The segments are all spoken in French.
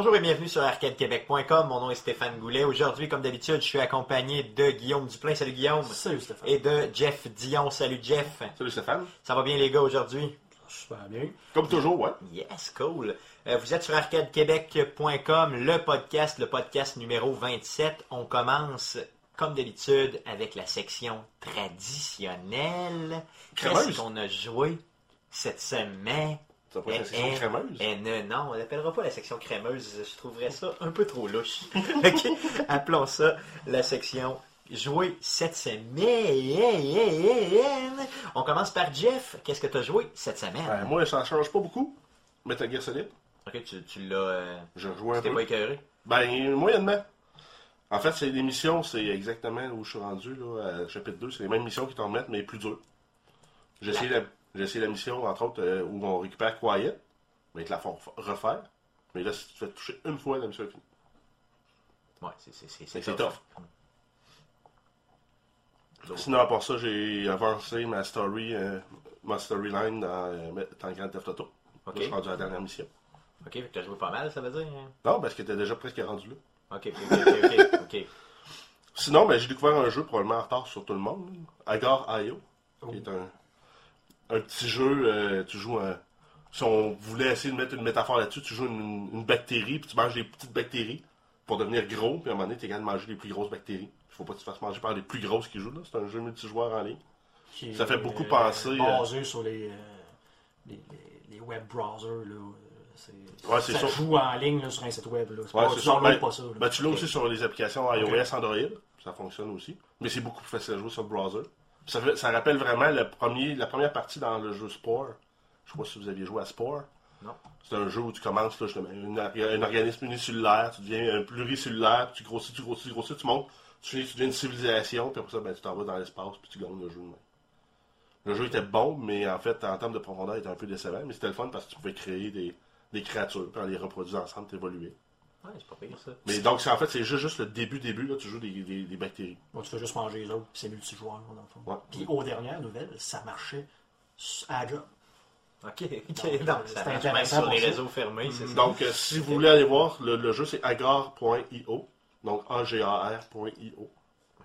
Bonjour et bienvenue sur arcadequebec.com. Mon nom est Stéphane Goulet. Aujourd'hui, comme d'habitude, je suis accompagné de Guillaume Duplain. Salut Guillaume. Salut Stéphane. Et de Jeff Dion. Salut Jeff. Salut Stéphane. Ça va bien les gars aujourd'hui? Super bien. Comme toujours, ouais. Yes, cool. Euh, vous êtes sur arcadequebec.com, le podcast, le podcast numéro 27. On commence, comme d'habitude, avec la section traditionnelle. Qu'est-ce qu'on a joué cette semaine? Ça pas la Eh, section eh, crémeuse. eh, ne- non, on l'appellera pas la section crémeuse. Je trouverais ça un peu trop louche. Ok, Appelons ça la section jouer cette semaine. On commence par Jeff. Qu'est-ce que tu as joué cette semaine? Ben, moi, ça change pas beaucoup. Metal Gear Solid. Ok, tu, tu l'as. euh, Je joue un tu peu. pas écœuré? Ben, moyennement. En fait, c'est les missions, c'est exactement où je suis rendu, là, à chapitre 2. C'est les mêmes missions qui t'en remettent, mais plus dures. J'ai essayé, la, j'ai essayé la mission, entre autres, euh, où on récupère Quiet, mais ils te la font refaire. Mais là, si tu te fais toucher une fois, la mission est finie. Ouais, c'est C'est tough. Sinon, à part ça, j'ai avancé ma story, euh, ma storyline dans, euh, dans Grand Theft Auto. Ok. Là, je suis rendu à la dernière mission. Ok, que t'as joué pas mal, ça veut dire? hein? Non, parce que t'es déjà presque rendu là. Ok, ok, ok, ok. Sinon, ben, j'ai découvert un jeu probablement en retard sur tout le monde. Agar.io. Qui est un, un petit jeu. euh, tu joues un. Si on voulait essayer de mettre une métaphore là-dessus, tu joues une, une bactérie, puis tu manges des petites bactéries pour devenir gros, puis à un moment donné, tu es capable de manger les plus grosses bactéries. Il faut pas que tu te fasses manger par les plus grosses qui jouent là. C'est un jeu multijoueur en ligne. Qui Ça fait beaucoup euh, penser, Basé sur les, euh, les, les- les web browsers. Là. euh, C'est, Ouais, ça ça. joue en ligne là, sur un site web. Là. Ouais, pas, tu Ben, pas ça. là. Ben, tu l'as aussi sur les applications iOS, Android. Ça fonctionne aussi. Mais c'est beaucoup plus facile à jouer sur le browser. Ça, rappelle vraiment le premier, la première partie dans le jeu Spore. Je sais pas si vous aviez joué à Spore. Non. C'est un jeu où tu commences là, un organisme unicellulaire, tu deviens un pluricellulaire, puis tu grossis, tu grossis, tu grossis, tu montes, tu finis, tu deviens une civilisation, puis après ça, ben, tu t'en vas dans l'espace, puis tu gagnes le jeu. Le jeu était bon, mais en fait, en termes de profondeur, il était un peu décevant, mais c'était le fun parce que tu pouvais créer des, des créatures, puis en les reproduisant ensemble, t'évoluer. Ouais, c'est pas pire ça. Mais donc, c'est en fait, c'est juste, juste le début, début, là, tu joues des, des, des bactéries. Bon, tu fais juste manger les autres, puis c'est multijoueur dans le fond. Ouais. Puis aux dernières nouvelles, ça marchait s- à la job. Ok, ok. Donc, euh, ça c'est marche même intéressant sur pour les ça. réseaux fermés, c'est ça? Donc, euh, si vous voulez aller voir, le, le jeu, c'est agar.io. Donc, A-G-A-R.io.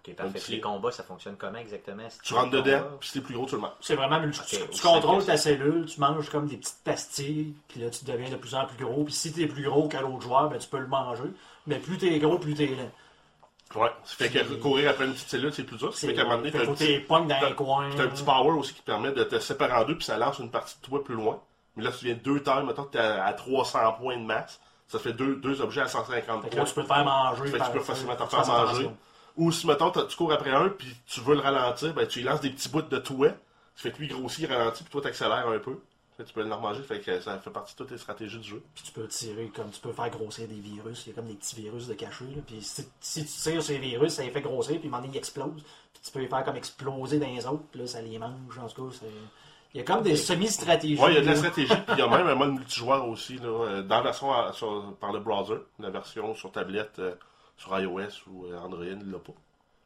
Ok, parfait. Puis les combats, ça fonctionne comment exactement? Tu rentres dedans, puis si t'es plus gros, tu le manges. C'est vraiment multi. Tu, tu contrôles ta cellule, tu manges comme des petites pastilles, puis là tu deviens de plus en plus gros. Puis si t'es plus gros qu'à l'autre joueur, ben, tu peux le manger. Mais plus t'es gros, plus t'es lent. Ouais. Ça fait que courir après une petite cellule, c'est plus dur. Ça C'est fait qu'à un moment donné, t'as un petit, dans t'as- un coin. t'as un petit power aussi qui te permet de te séparer en deux, puis ça lance une partie de toi plus loin. Mais là, tu viens deux tailles, mettons que t'es à, à 300 points de masse. Ça fait deux, deux objets à 150 Fait que points. là, tu peux te faire manger. Fait que tu peux facilement te faire manger. Ou si, mettons, tu cours après un, puis tu veux le ralentir, ben, tu lui lances des petits bouts de toi. Ça fait que lui grossit, il ralentit, puis toi, t'accélères un peu. Fait que tu peux le fait que ça fait partie de toutes tes stratégies du jeu. Puis tu peux tirer comme tu peux faire grossir des virus. Il y a comme des petits virus de cachés. Là. Puis si, si tu tires sur les virus, ça les fait grossir, puis à un moment donné, ils explosent. Puis tu peux les faire comme exploser dans les autres, puis là, ça les mange. En tout cas, c'est- il y a comme des semi-stratégies. Ouais, il y a de la stratégie, puis il y a même un mode multijoueur aussi, là, dans la version à- sur- par le browser. La version sur tablette, euh, sur iOS ou euh, Android, il l'a pas.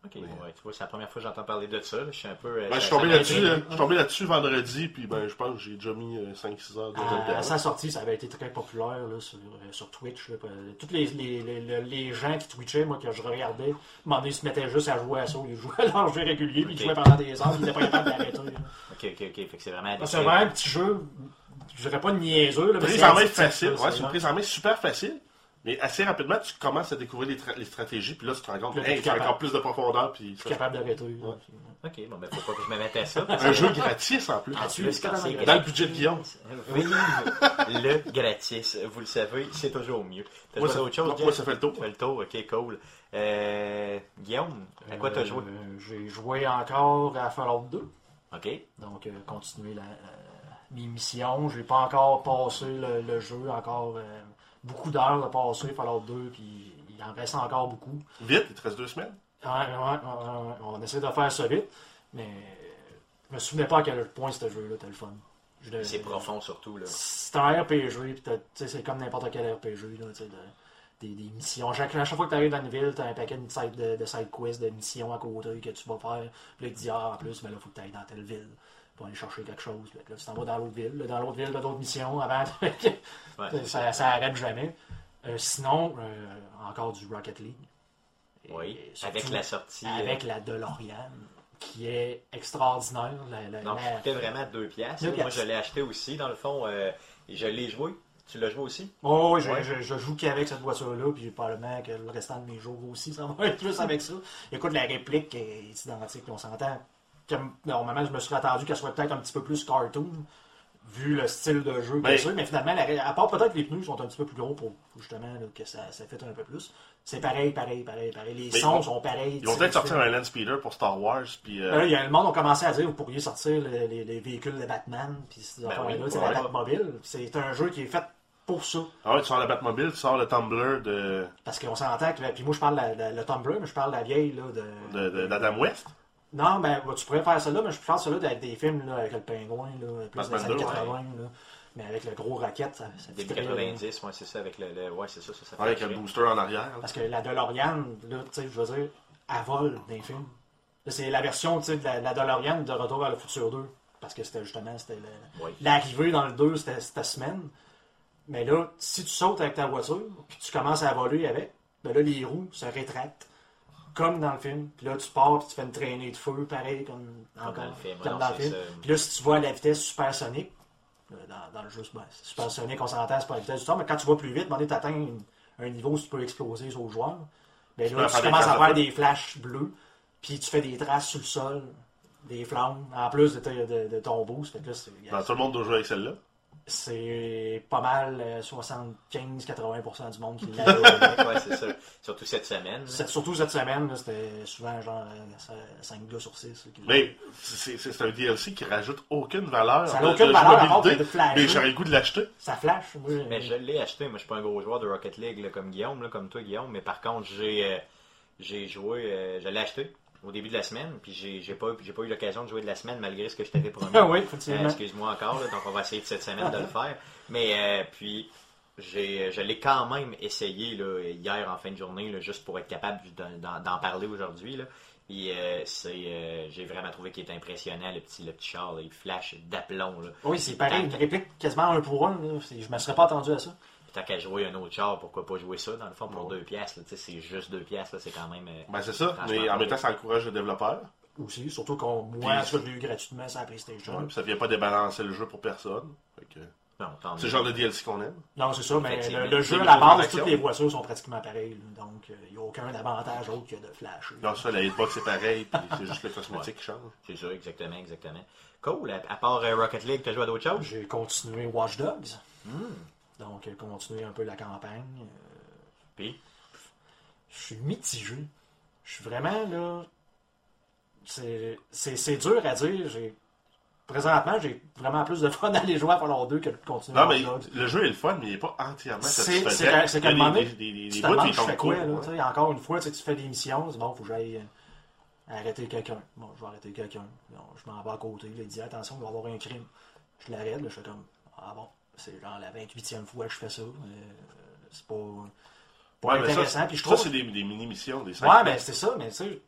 Ok, ouais, tu vois, c'est la première fois que j'entends parler de ça. là. Je suis un peu. euh, Ben, je ça- suis tombé ça là-dessus, m'intrigue. euh, je suis tombé là-dessus vendredi, puis ben, je pense que j'ai déjà mis euh, 5-6 heures de À, à dedans. sa sortie, ça avait été très populaire là, sur, euh, sur Twitch. là. Tous les, les, les, les gens qui twitchaient, moi, que je regardais, à ils se mettaient juste à jouer à ça. Ils jouaient à leur jeu régulier, puis ils jouaient pendant des heures, ils n'étaient pas capables d'arrêter. là. Ok, ok, ok. Fait que c'est vraiment. C'est vraiment un petit jeu, je dirais pas niaiseux. Là, mais prise en main facile, là, ouais, c'est une prise en main super facile, mais assez rapidement, tu commences à découvrir les, tra- les stratégies, puis là, tu te rends compte que hey, encore plus de profondeur, puis ça- capable d'arrêter. Ouais. Ok, bon, ben, faut pas que je me mette à ça. un jeu gratis en plus. En quand Dans le budget de Guillaume. Oui, le gratis. Vous le savez, c'est toujours mieux. T'as joué ça, autre chose, moi, ça fait le tour. Tu fais le tour, ok, cool. Euh, Guillaume, à quoi t'as Euh, joué? J'ai joué encore à Fallout 2. Ok. Donc, euh, continuer la, la- mes missions. J'ai pas encore passé le, le jeu, encore euh, beaucoup d'heures de passer Fallout 2, puis il en reste encore beaucoup. Vite, il te reste deux semaines? Ouais, ouais, ouais, ouais, on essaie de faire ça vite, mais je me souvenais pas à quel point ce jeu-là était le fun. C'est profond surtout, là. C'est un RPG, puis t'as- tu sais, c'est comme n'importe quel RPG, là, tu de- des, des missions. Chaque, à chaque fois que tu arrives dans une ville, tu as un paquet de side, de, de side quests, de missions à côté que tu vas faire. Puis là, il te dit, ah, en plus, ben là, faut que tu ailles dans telle ville pour aller chercher quelque chose. Là, tu t'en vas dans l'autre ville. Là, dans l'autre ville, d'autres missions avant. ça, ça arrête jamais. Euh, sinon, euh, encore du Rocket League. Et Oui, surtout avec la sortie. euh, Avec la DeLorean, qui est extraordinaire. La, la- Non, la- vraiment 2 piastres. Deux Moi, piastres. je l'ai acheté aussi, dans le fond. euh, et je l'ai joué. Tu l'as joué aussi? Oh, oui, je, Ouais. je, je joue qu'avec cette voiture-là, puis probablement que le restant de mes jours aussi, ça va être juste avec ça. Écoute, la réplique est identique, on s'entend. Normalement, je me serais attendu qu'elle soit peut-être un petit peu plus cartoon, vu le style de jeu, bien Mais- sûr, mais finalement, la à part peut-être les pneus sont un petit peu plus gros pour justement là, que ça, ça fait un peu plus. C'est pareil, pareil, pareil, pareil. Les Mais sons vont- sont pareils. Ils vont tu peut-être sais, sortir un land speeder pour Star Wars, puis... euh, Là, il y a le monde ont commencé à dire vous pourriez sortir le- les, les véhicules de Batman, puis ces Ben oui, sais, ouais. la Batmobile. C'est un jeu qui est fait pour ça. Ah ouais, tu sors la Batmobile, tu sors le Tumblr de, Parce qu'on s'entend que. Puis moi, je parle de le Tumblr, mais je parle de la vieille, là. De... de, de- d'Adam West? Non, ben, tu pourrais faire ça là, mais je parle ça là avec des films, là, avec le pingouin, là, plus des années 2, 80, là. Mais avec le gros rocket, ça, ça Début fitterait, là. 90, ouais, c'est ça, avec le. le- ouais, c'est ça, ça, avec le booster en arrière. là. Parce que la DeLorean, là, tu sais, je veux dire, elle vole dans les films. C'est la version, tu sais, de la, la DeLorean de Retour vers le futur 2. Parce que c'était justement, c'était le- Oui. l'arrivée dans le 2, c'était cette semaine. Mais là, si tu sautes avec ta voiture, puis tu commences à voler avec, ben là, les roues se rétractent. Comme dans le film. Puis là, tu pars, puis tu fais une traînée de feu, pareil, comme, dans le film. comme Non, dans le c'est film. ça. Puis là, si tu vas à la vitesse supersonique, euh, dans, dans le jeu, c'est- ben, supersonique, on s'entend, c'est pas la vitesse du temps, mais quand tu vas plus vite, tu atteins une- un niveau où tu peux exploser sur le joueur. Ben Tu là, tu commences à faire des flashs bleus, puis tu fais des traces sur le sol, des flammes, en plus de, de- de ton boost. Fait que là, c'est- Ben, tout le monde doit jouer avec celle-là? C'est pas mal euh, 75-80% du monde qui l'a. euh, Ouais, c'est ça. Surtout cette semaine. Surtout cette semaine, là, c'était souvent genre 5 gars sur 6. Mais c'est, c'est- c'est un DLC qui rajoute aucune valeur. Ça n'a aucune valeur à part jouabilité, de flasher. Mais j'aurais le goût de l'acheter. Ça flash. Moi, Mais je l'ai acheté. Moi, je suis pas un gros joueur de Rocket League là, comme Guillaume, là, comme toi, Guillaume. Mais par contre, j'ai euh, j'ai joué. euh, je l'ai acheté au début de la semaine. Puis j'ai j'ai pas, j'ai pas eu l'occasion de jouer de la semaine malgré ce que je t'avais promis. Ah oui, Euh. Excuse-moi encore, là, donc on va essayer de cette semaine de le faire. Mais euh, puis, j'ai, je l'ai quand même essayé là, hier en fin de journée, là, juste pour être capable d'en, parler aujourd'hui. Là. Puis, euh, c'est, j'ai vraiment trouvé qu'il est impressionnant, le petit, le petit char. il flash d'aplomb. Oui, c'est pareil, une réplique quasiment un pour un. Je me serais pas attendu à ça. Puis tant qu'à jouer un autre char, pourquoi pas jouer ça, dans le fond, pour deux pièces. Tu C'est juste deux pièces, là, c'est quand même... euh, Ben c'est ça. Mais en même temps, ça encourage le développeur. Aussi, surtout qu'on moi, je l'ai eu gratuitement sur la PlayStation. Ouais, puis ça vient pas débalancer le jeu pour personne. Fait que non, tant C'est le genre de DLC qu'on aime. Non, c'est ça, mais le, le jeu à la base, toutes les voitures sont pratiquement pareilles. donc, il n'y a aucun avantage autre que de flash. Non, ça, la hitbox c'est pareil, puis c'est juste le cosmétique qui change. C'est ça, exactement, exactement. Cool. À, part euh, Rocket League, t'as joué à d'autres choses? J'ai continué Watch Dogs. Hmm. Donc, continuer un peu la campagne. Euh, Puis, Je suis mitigé. Je suis vraiment là. C'est dur à dire. J'ai Présentement, j'ai vraiment plus de fun d'aller jouer à Fallout 2 que de continuer Non, mais le jeu est le fun, mais il est pas entièrement satisfaisant. c'est qu'à un moment donné, tu te fais quoi, là, encore une fois, tu fais des missions, tu dis, bon, faut que j'aille euh, arrêter quelqu'un. Bon, je vais arrêter quelqu'un. Je m'en vais à côté, là, il dit, attention, il va y avoir un crime. Je l'arrête, là, je fais comme, ah bon, c'est genre la 28e fois que je fais ça. euh, c'est pas, pas Ouais, mais intéressant. ça, puis je ça trouve... c'est des, des mini-missions, des Ouais, ben c'est ça, mais tu sais,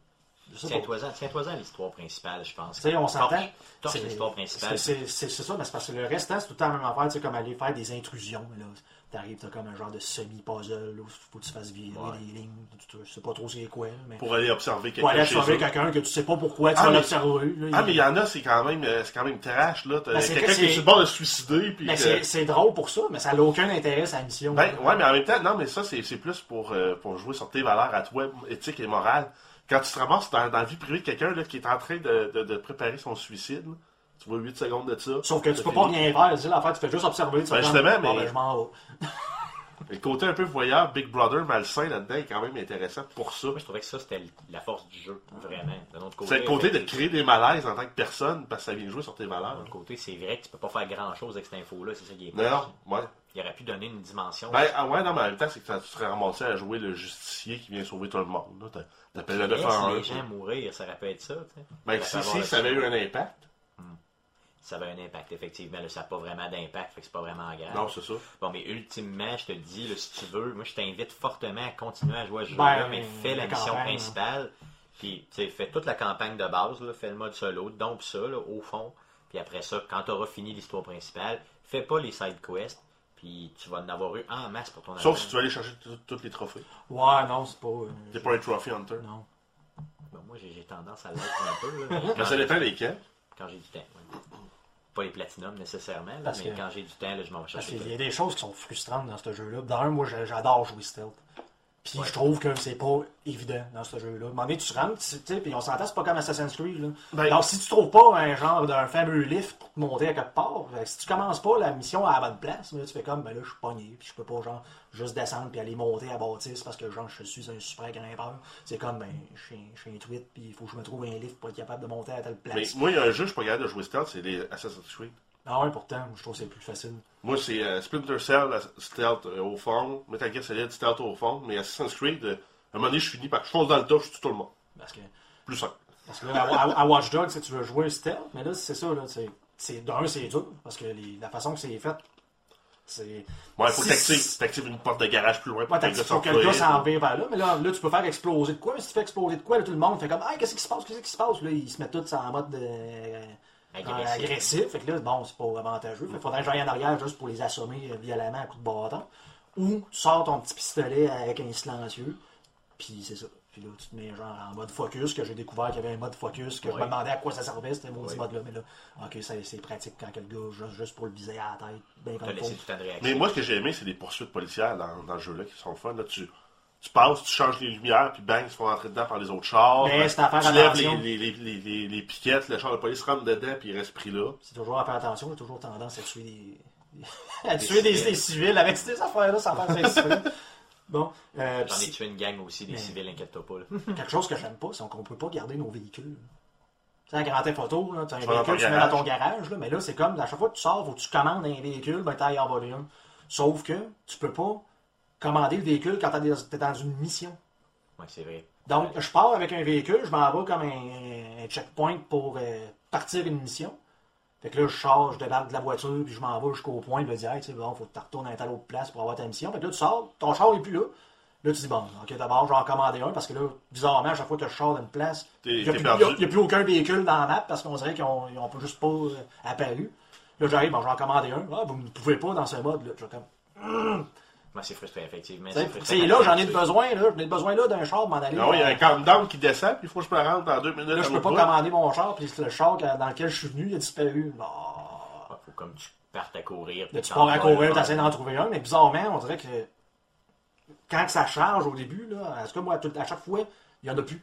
tiens-toi-en l'histoire principale, je pense. Tu sais, on s'entend. C'est- l'histoire principale. c'est- ça, mais c'est parce que le restant, c'est tout le temps la même affaire, tu sais, comme aller faire des intrusions. Là. T'arrives, t'as comme un genre de semi-puzzle, où faut que tu fasses virer Ouais. des lignes. Tu, tu sais pas trop c'est quoi, mais. Pour aller observer Pour aller quelqu'un observer quelqu'un que tu sais pas pourquoi tu Ah, vas mais- l'observer. là, Ah, il- mais il y en a, c'est quand même, euh, c'est quand même trash, là. Ben, c'est quelqu'un que qui est sur le bord de se suicider, puis que- c'est c'est drôle pour ça, mais ça n'a aucun intérêt, sa mission. Ben, ouais, mais en même temps, non, mais ça, c'est c'est plus pour, euh, pour jouer sur tes valeurs à toi, éthiques et morales. Quand tu te ramasses dans, dans la vie privée de quelqu'un là, qui est en train de, de, de préparer son suicide, là, tu vois 8 secondes de ça. Sauf que tu peux pas rien faire, c'est l'affaire, tu fais juste observer. Tu Ben, justement, mais- ben, je m'en vais. Le côté un peu voyeur, Big Brother, malsain là-dedans est quand même intéressant pour ça. Moi, je trouvais que ça, c'était la force du jeu, vraiment. C'est le côté de créer des malaises en tant que personne parce que ça vient jouer sur tes valeurs. D'un côté, c'est vrai que tu peux pas faire grand-chose avec cette info-là, c'est ça qui est Non, ouais. Il aurait pu donner une dimension. Ben, ah ouais, non, mais en même temps, c'est que ça- tu serais ramassé à jouer le justicier qui vient sauver tout le monde. T'appelles le Laisse 911. les gens mourir, ça aurait pu être ça. Ben, Ça si, si, ça avait eu un impact. Ça avait un impact, effectivement. Là, ça n'a pas vraiment d'impact, fait que c'est pas vraiment grave. Non, c'est ça. Bon, mais ultimement, je te dis, là, si tu veux, moi, je t'invite fortement à continuer à jouer à ce jeu-là, Ben, mais fais la mission campagne, principale. Puis, tu sais, fais toute la campagne de base, là, fais le mode solo, donc ça, là, au fond. Puis après ça, quand tu auras fini l'histoire principale, fais pas les side quests. Puis tu vas en avoir eu en masse pour ton Sauf si tu veux aller chercher tous les trophées. Ouais, non, c'est pas. euh, T'es pas un trophy hunter. Non. Ben, moi, j'ai tendance à l'être un peu. là. Mais ça dépend lesquels. Quand j'ai du temps. Pas les platinums nécessairement, là, Parce mais que- quand j'ai du temps, là, je m'en vais Parce chercher. qu'il y a des choses qui sont frustrantes dans ce jeu-là. D'un, moi, j'a- j'adore jouer stealth. Puis Ouais. je trouve que c'est pas évident dans ce jeu-là. À un moment donné, tu rentres, tu sais, puis on s'entend, c'est pas comme Assassin's Creed. Là. Ben- Donc, si tu trouves pas un genre d'un fameux lift pour te monter à quelque part, que si tu commences pas la mission à la bonne place, là, tu fais comme, ben là, je suis pogné, puis je peux pas, genre, juste descendre puis aller monter à bâtisse parce que, genre, je suis un super grimpeur. C'est comme, ben, je suis un- tweet, puis il faut que je me trouve un lift pour être capable de monter à telle Mais place. moi, il y a un jeu, je suis pas capable de jouer stealth, c'est les Assassin's Creed. Ah ouais, pourtant, je trouve que c'est plus facile. Moi, c'est euh, Splinter Cell, stealth euh, au fond, Metal Gear Solid, stealth au fond, mais Assassin's Creed, euh, à un moment donné, je finis par je fonce dans le tas, je tue tout le monde. Parce que. Plus simple. Parce que là, à, à- à Watch Dogs, tu veux jouer stealth, mais là, c'est ça, là, c'est, c'est, d'un, c'est dur, parce que les- la façon que c'est fait, c'est... Ouais, il faut que Si- t'actives, t'actives une porte de garage plus loin pour Ouais, que faut que le gars s'en vire vers là, mais là, là, tu peux faire exploser de quoi, mais si tu fais exploser de quoi, là, tout le monde fait comme, hey, qu'est-ce qui se passe, qu'est-ce qui se passe, là, ils se mettent tous en mode de... Agressif. Euh, agressif. Fait que là, bon, c'est pas avantageux. Fait qu'il faudrait que j'aille en arrière juste pour les assommer euh, violemment à coups de bâton. Ou tu sors ton petit pistolet avec un silencieux, puis c'est ça. Puis là, tu te mets genre en mode focus, que j'ai découvert qu'il y avait un mode focus, que je me demandais à quoi ça servait, c'était mon Ouais. mode-là. Mais là, ok, ça, c'est pratique quand quel gars, juste, juste pour le viser à la tête, bien comme il laissé faut. du temps de réaction. Mais moi, ce que j'ai aimé, c'est les poursuites policières dans, dans le jeu-là qui sont fun. Là, tu, tu passes, tu changes les lumières, puis bang, ils se font rentrer dedans par les autres chars. Mais c'est à faire tu lèves les, attention. les, les, les, les, les piquettes, le char de police rentre dedans, puis il reste pris là. C'est toujours à faire attention, il y a toujours tendance à tuer des. à tuer des, des civils avec ces affaires-là sans faire. Bon, euh, J'en ai tué une gang aussi, des Mais- civils, inquiète-toi pas. là. quelque chose que j'aime pas, c'est qu'on peut pas garder nos véhicules. Tu sais, à Grand là, tu as un véhicule, tu le mets dans ton garage, là, mais là, c'est comme, à chaque fois que tu sors, faut que tu commandes un véhicule, ben, t'ailles en voler un. Sauf que tu peux pas commander le véhicule quand dans- t'es dans une mission. Ouais, c'est vrai. Donc, je pars avec un véhicule, je m'en vais comme un, un checkpoint pour euh, partir une mission. Fait que là, je charge, je débarque de la voiture, puis je m'en vais jusqu'au point, je me dis, hey, tu sais, bon, faut que tu retournes à une telle autre place pour avoir ta mission. Fait que là, tu sors, ton char est plus là. Là, tu dis, bon, ok, d'abord, je vais en commander un, parce que là, bizarrement, à chaque fois que je sors d'une place, il n'y a, plus- a- aucun véhicule dans la map, parce qu'on dirait qu'ils ont, ils ont pas juste pas euh, apparu. Là, j'arrive, bon, je vais en commander un. Ah, vous ne pouvez pas dans ce mode-là. Je comme, Moi, c'est frustrant, effectivement. c'est là, j'en ai besoin, là. J'en ai besoin là d'un char pour m'en aller. Ah oui, il y a un countdown qui descend, puis il faut que je me rende dans deux minutes. Là, je peux pas commander mon char, puis le char dans lequel je suis venu, il a disparu. Ah. Ouais, faut comme tu partes à courir. Là, tu pars à courir, un. tu essaies d'en trouver un, mais bizarrement, on dirait que quand ça charge au début, là, en tout cas, moi, à chaque fois, il n'y en a plus.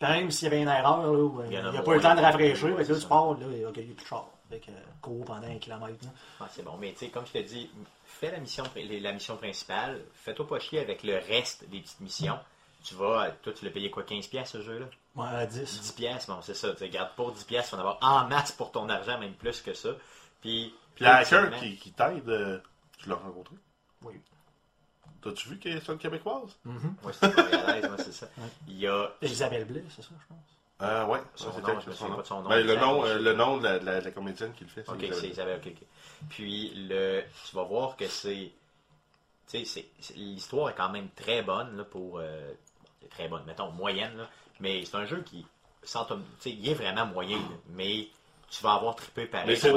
Même s'il y avait une erreur, là, euh, Il y a n'y a pas eu le temps de rafraîchir, fait que là, tu pars, là, et, ok, il n'y a plus de char. Fait que, euh, cours pendant un kilomètre. Ah, c'est bon, mais tu sais, comme je te dis, fais la mission, la mission principale, fais-toi pas chier avec le reste des petites missions. Tu vas, toi, tu l'as payé quoi, 15$ piastres, ce jeu-là? Ouais, à 10. 10$, piastres, bon, c'est ça. Tu sais, garde pour 10$, piastres, tu vas en avoir en masse pour ton argent, même plus que ça. Puis, Puis hacker ultimement- qui, qui t'aide, euh, tu l'as rencontré. Oui. T'as-tu vu qu'elle est une québécoise? À l'aise, moi, c'est ça. Il y a. Isabelle Blais, c'est ça, je pense. Euh, ouais, Son ça, nom, c'était je me son souviens nom. pas de son nom Ben, le, nom, euh, le nom de la, de la- de la comédienne qui le fait, Ok, c'est Isabelle, ok, ok. Puis, le, tu vas voir que c'est. Tu sais, c'est- c'est- l'histoire est quand même très bonne, là, pour. euh, c'est très bonne, mettons, moyenne, là. Mais c'est un jeu qui. Sans tom- tu sais, il est vraiment moyen, là, mais tu vas avoir trippé pareil. Mais c'est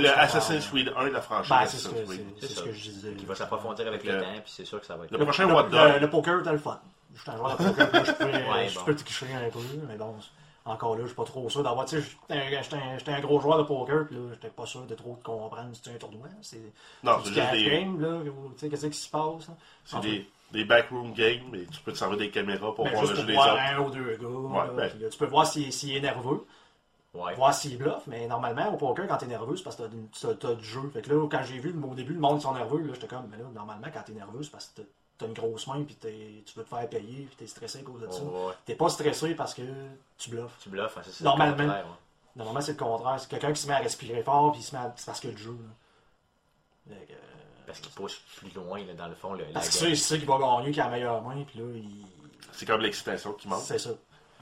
le- Assassin's Creed 1 de la franchise Ben, c'est ce Assassin's que, Creed. c'est, c'est ce ça. que je disais. Qui va s'approfondir avec le temps, puis c'est sûr que ça va être. Le prochain What le poker, t'as le fun. Je suis un joueur de poker, là, je peux, Ouais, je bon. peux tricher un peu, mais bon, encore là, je suis pas trop sûr d'avoir. Tu sais, j'étais un- un, gros joueur de poker, puis là, j'étais pas sûr de trop comprendre si un tournoi. C'est Non, c'est juste des, game, là, tu sais, qu'est-ce qui se passe. là? c'est des, des backroom games, mais tu peux te servir des caméras pour ben, voir le jeu des voir autres. un ou deux gars. Ouais, là, ben. puis là, tu peux voir s'il s'il est nerveux, Ouais. voir s'il bluffe, mais normalement, au poker, quand t'es nerveux, c'est parce que t'as t'as du jeu. Fait que là, quand j'ai vu au début le monde qui sont nerveux, là, j'étais comme, mais là, normalement, quand t'es nerveux, c'est parce que t'as- une grosse main, puis t'es- tu veux te faire payer, puis t'es stressé à cause de ça. Ouais, ouais. T'es pas stressé parce que tu bluffes. Tu bluffes, hein, c'est ça. Normalement. le contraire, ouais. Normalement, c'est le contraire. C'est quelqu'un qui se met à respirer fort, puis il se met à... c'est parce que le jeu. là. Euh, Parce qu'il pousse plus loin, là, dans le fond. Le, Parce que c'est c'est qui va gagner, qui a la meilleure main, puis là, il... C'est comme l'excitation qui manque. c'est ça.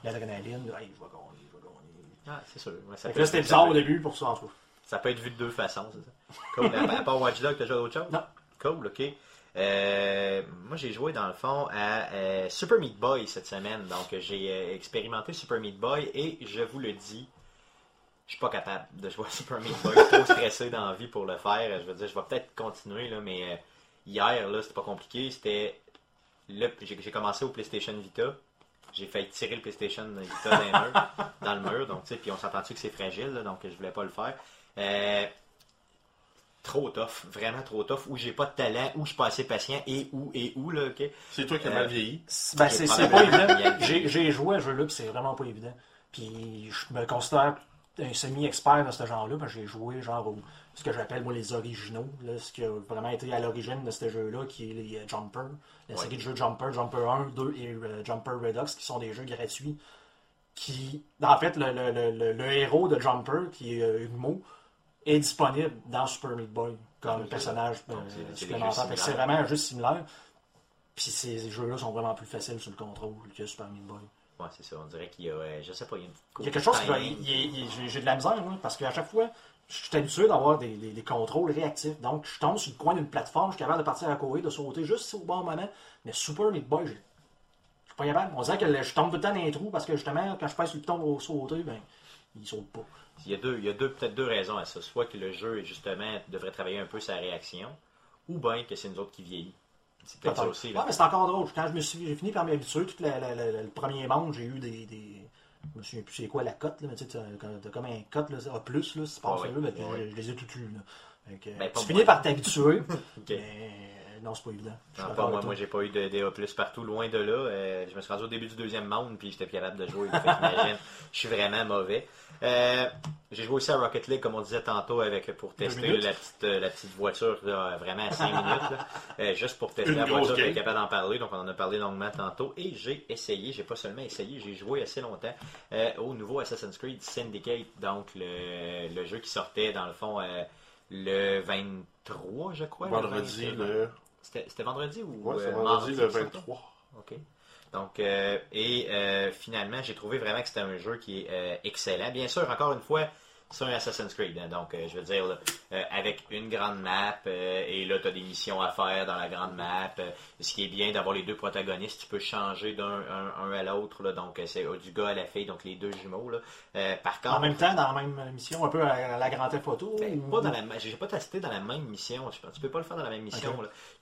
L'adrénaline, là, hey, je vais gagner, je vais gagner. Ah, c'est sûr. Ouais, ça Fait là, c'était ça bizarre au début pour ça, en tout cas. Ça peut être vu de deux façons, c'est ça. Cool. À, à part Watch Dogs, t'as joué à d'autres choses? Non. Cool, ok. Euh, moi, j'ai joué dans le fond à euh, Super Meat Boy cette semaine. Donc, j'ai euh, expérimenté Super Meat Boy et je vous le dis, je suis pas capable de jouer à Super Meat Boy. Je suis trop stressé dans la vie pour le faire. Je veux dire, je vais peut-être continuer, là, mais euh, hier, là, c'était pas compliqué. C'était. J'ai commencé au PlayStation Vita. J'ai failli tirer le PlayStation Vita dans, le mur. Donc, tu sais, puis on s'entend-tu que c'est fragile, donc je voulais pas le faire. Trop tough, vraiment trop tough, où j'ai pas de talent, où je suis pas assez patient, et où, et où, là, ok? C'est toi qui as Euh, mal vieilli. Ben, c'est pas évident. J'ai j'ai joué à ce jeu-là, puis c'est vraiment pas évident. Puis je me considère un semi-expert de ce genre-là, parce que j'ai joué genre au- ce que j'appelle moi les originaux, là, ce qui a vraiment été à l'origine de ce jeu-là, qui est les euh, Jumper, la Ouais. série de jeux Jumper, Jumper 1, 2 et euh, Jumper Redux, qui sont des jeux gratuits. Qui, en fait, le, le- le- le- le héros de Jumper, qui est euh, Hugues est disponible dans Super Meat Boy comme personnage euh, supplémentaire. C'est similaires. vraiment un jeu similaire. Puis ces jeux-là sont vraiment plus faciles sur le contrôle que Super Meat Boy. Ouais, c'est ça. On dirait qu'il y a, euh, je sais pas, il y a une petite Il y a quelque chose qui va. J'ai de la misère, parce qu'à chaque fois, je suis habitué d'avoir des, des- des contrôles réactifs. Donc, je tombe sur le coin d'une plateforme, je suis capable de partir à courir, de sauter juste au bon moment. Mais Super Meat Boy, je suis pas capable. On dirait que je tombe tout le temps dans les trous parce que justement, quand je passe sur le bouton pour sauter, ben, il saute pas. Il y a deux, il y a deux, peut-être deux raisons à ça. Soit que le jeu, justement, devrait travailler un peu sa réaction, ou bien que c'est nous autres qui vieillit. C'est peut-être ça aussi. Ouais, Là. mais c'est encore drôle. Quand je me suis, j'ai fini par m'habituer, tout la- la- la- la- le premier monde, j'ai eu des, des. Je me souviens plus c'est quoi la cote, là, mais tu sais, t'as comme un cote, là, A, là, si tu Ouais, là, ben, je, les ai là. Fait que, Ben, tu finis par t'habituer, mais non, c'est pas évident. Non, pas moi, j'ai pas eu de DA partout, loin de là. Euh, je me suis rendu au début du deuxième monde, puis j'étais plus capable de jouer. Je suis vraiment mauvais. Euh, j'ai joué aussi à Rocket League, comme on disait tantôt, avec pour tester la petite, euh, la petite voiture, là, vraiment à 5 minutes. là. Euh, juste pour tester Une la voiture, j'étais capable d'en parler, donc on en a parlé longuement tantôt. Et j'ai essayé, j'ai pas seulement essayé, j'ai joué assez longtemps euh, au nouveau Assassin's Creed Syndicate, donc le, le jeu qui sortait dans le fond euh, le 23, je crois. le Vendredi, 20, le. C'était vendredi ou Ouais, euh, vendredi le ça? 23. OK. Donc, euh, et euh, finalement, j'ai trouvé vraiment que c'était un jeu qui est excellent. Bien sûr, encore une fois, c'est un Assassin's Creed. hein. donc, euh, je veux dire, là, euh, avec une grande map, euh, et là, tu as des missions à faire dans la grande map. ce qui est bien d'avoir les deux protagonistes, tu peux changer d'un un, un à l'autre. là. Donc, c'est du gars à la fille, donc les deux jumeaux. Là. Par contre, En même temps, dans la même mission, un peu à la grande photo. ben, ou- pas dans la j'ai pas testé dans la même mission. Je Tu peux pas le faire dans la même mission.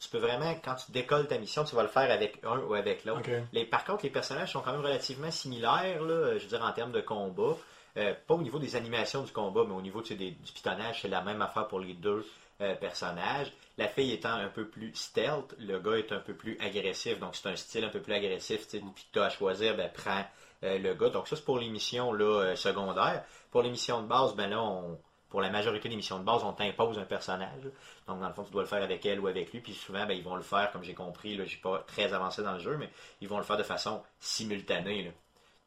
Tu peux vraiment, quand tu décolles ta mission, tu vas le faire avec un ou avec l'autre. Les, par contre, les personnages sont quand même relativement similaires, là, je veux dire, en termes de combat. Euh, pas au niveau des animations du combat, mais au niveau du pitonnage, c'est la même affaire pour les deux euh, personnages. La fille étant un peu plus stealth, le gars est un peu plus agressif, donc c'est un style un peu plus agressif. tu sais, Puis tu as à choisir, ben, prends euh, le gars. Donc ça, c'est pour les missions là, secondaires. Pour les missions de base, ben là, pour la majorité des missions de base, on t'impose un personnage. Donc, dans le fond, tu dois le faire avec elle ou avec lui. Puis souvent, ben, ils vont le faire, comme j'ai compris, là, j'ai pas très avancé dans le jeu, mais ils vont le faire de façon simultanée.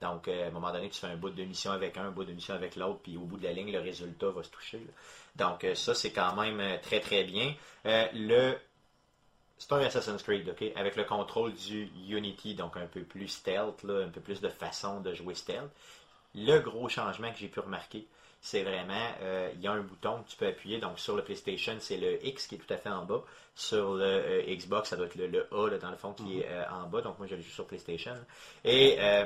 Donc, euh, à un moment donné, tu fais un bout de mission avec un, un bout de mission avec l'autre, puis au bout de la ligne, le résultat va se toucher. là. Donc, euh, ça, c'est quand même euh, très, très bien. Euh, le... C'est un Assassin's Creed, OK? Avec le contrôle du Unity, donc un peu plus stealth, là, un peu plus de façon de jouer stealth. Le gros changement que j'ai pu remarquer, c'est vraiment, euh, il y a un bouton que tu peux appuyer. Donc sur le PlayStation, c'est le X qui est tout à fait en bas. Sur le euh, Xbox, ça doit être le, le A là, dans le fond qui est euh, en bas. Donc moi, je le joue sur PlayStation. Et euh,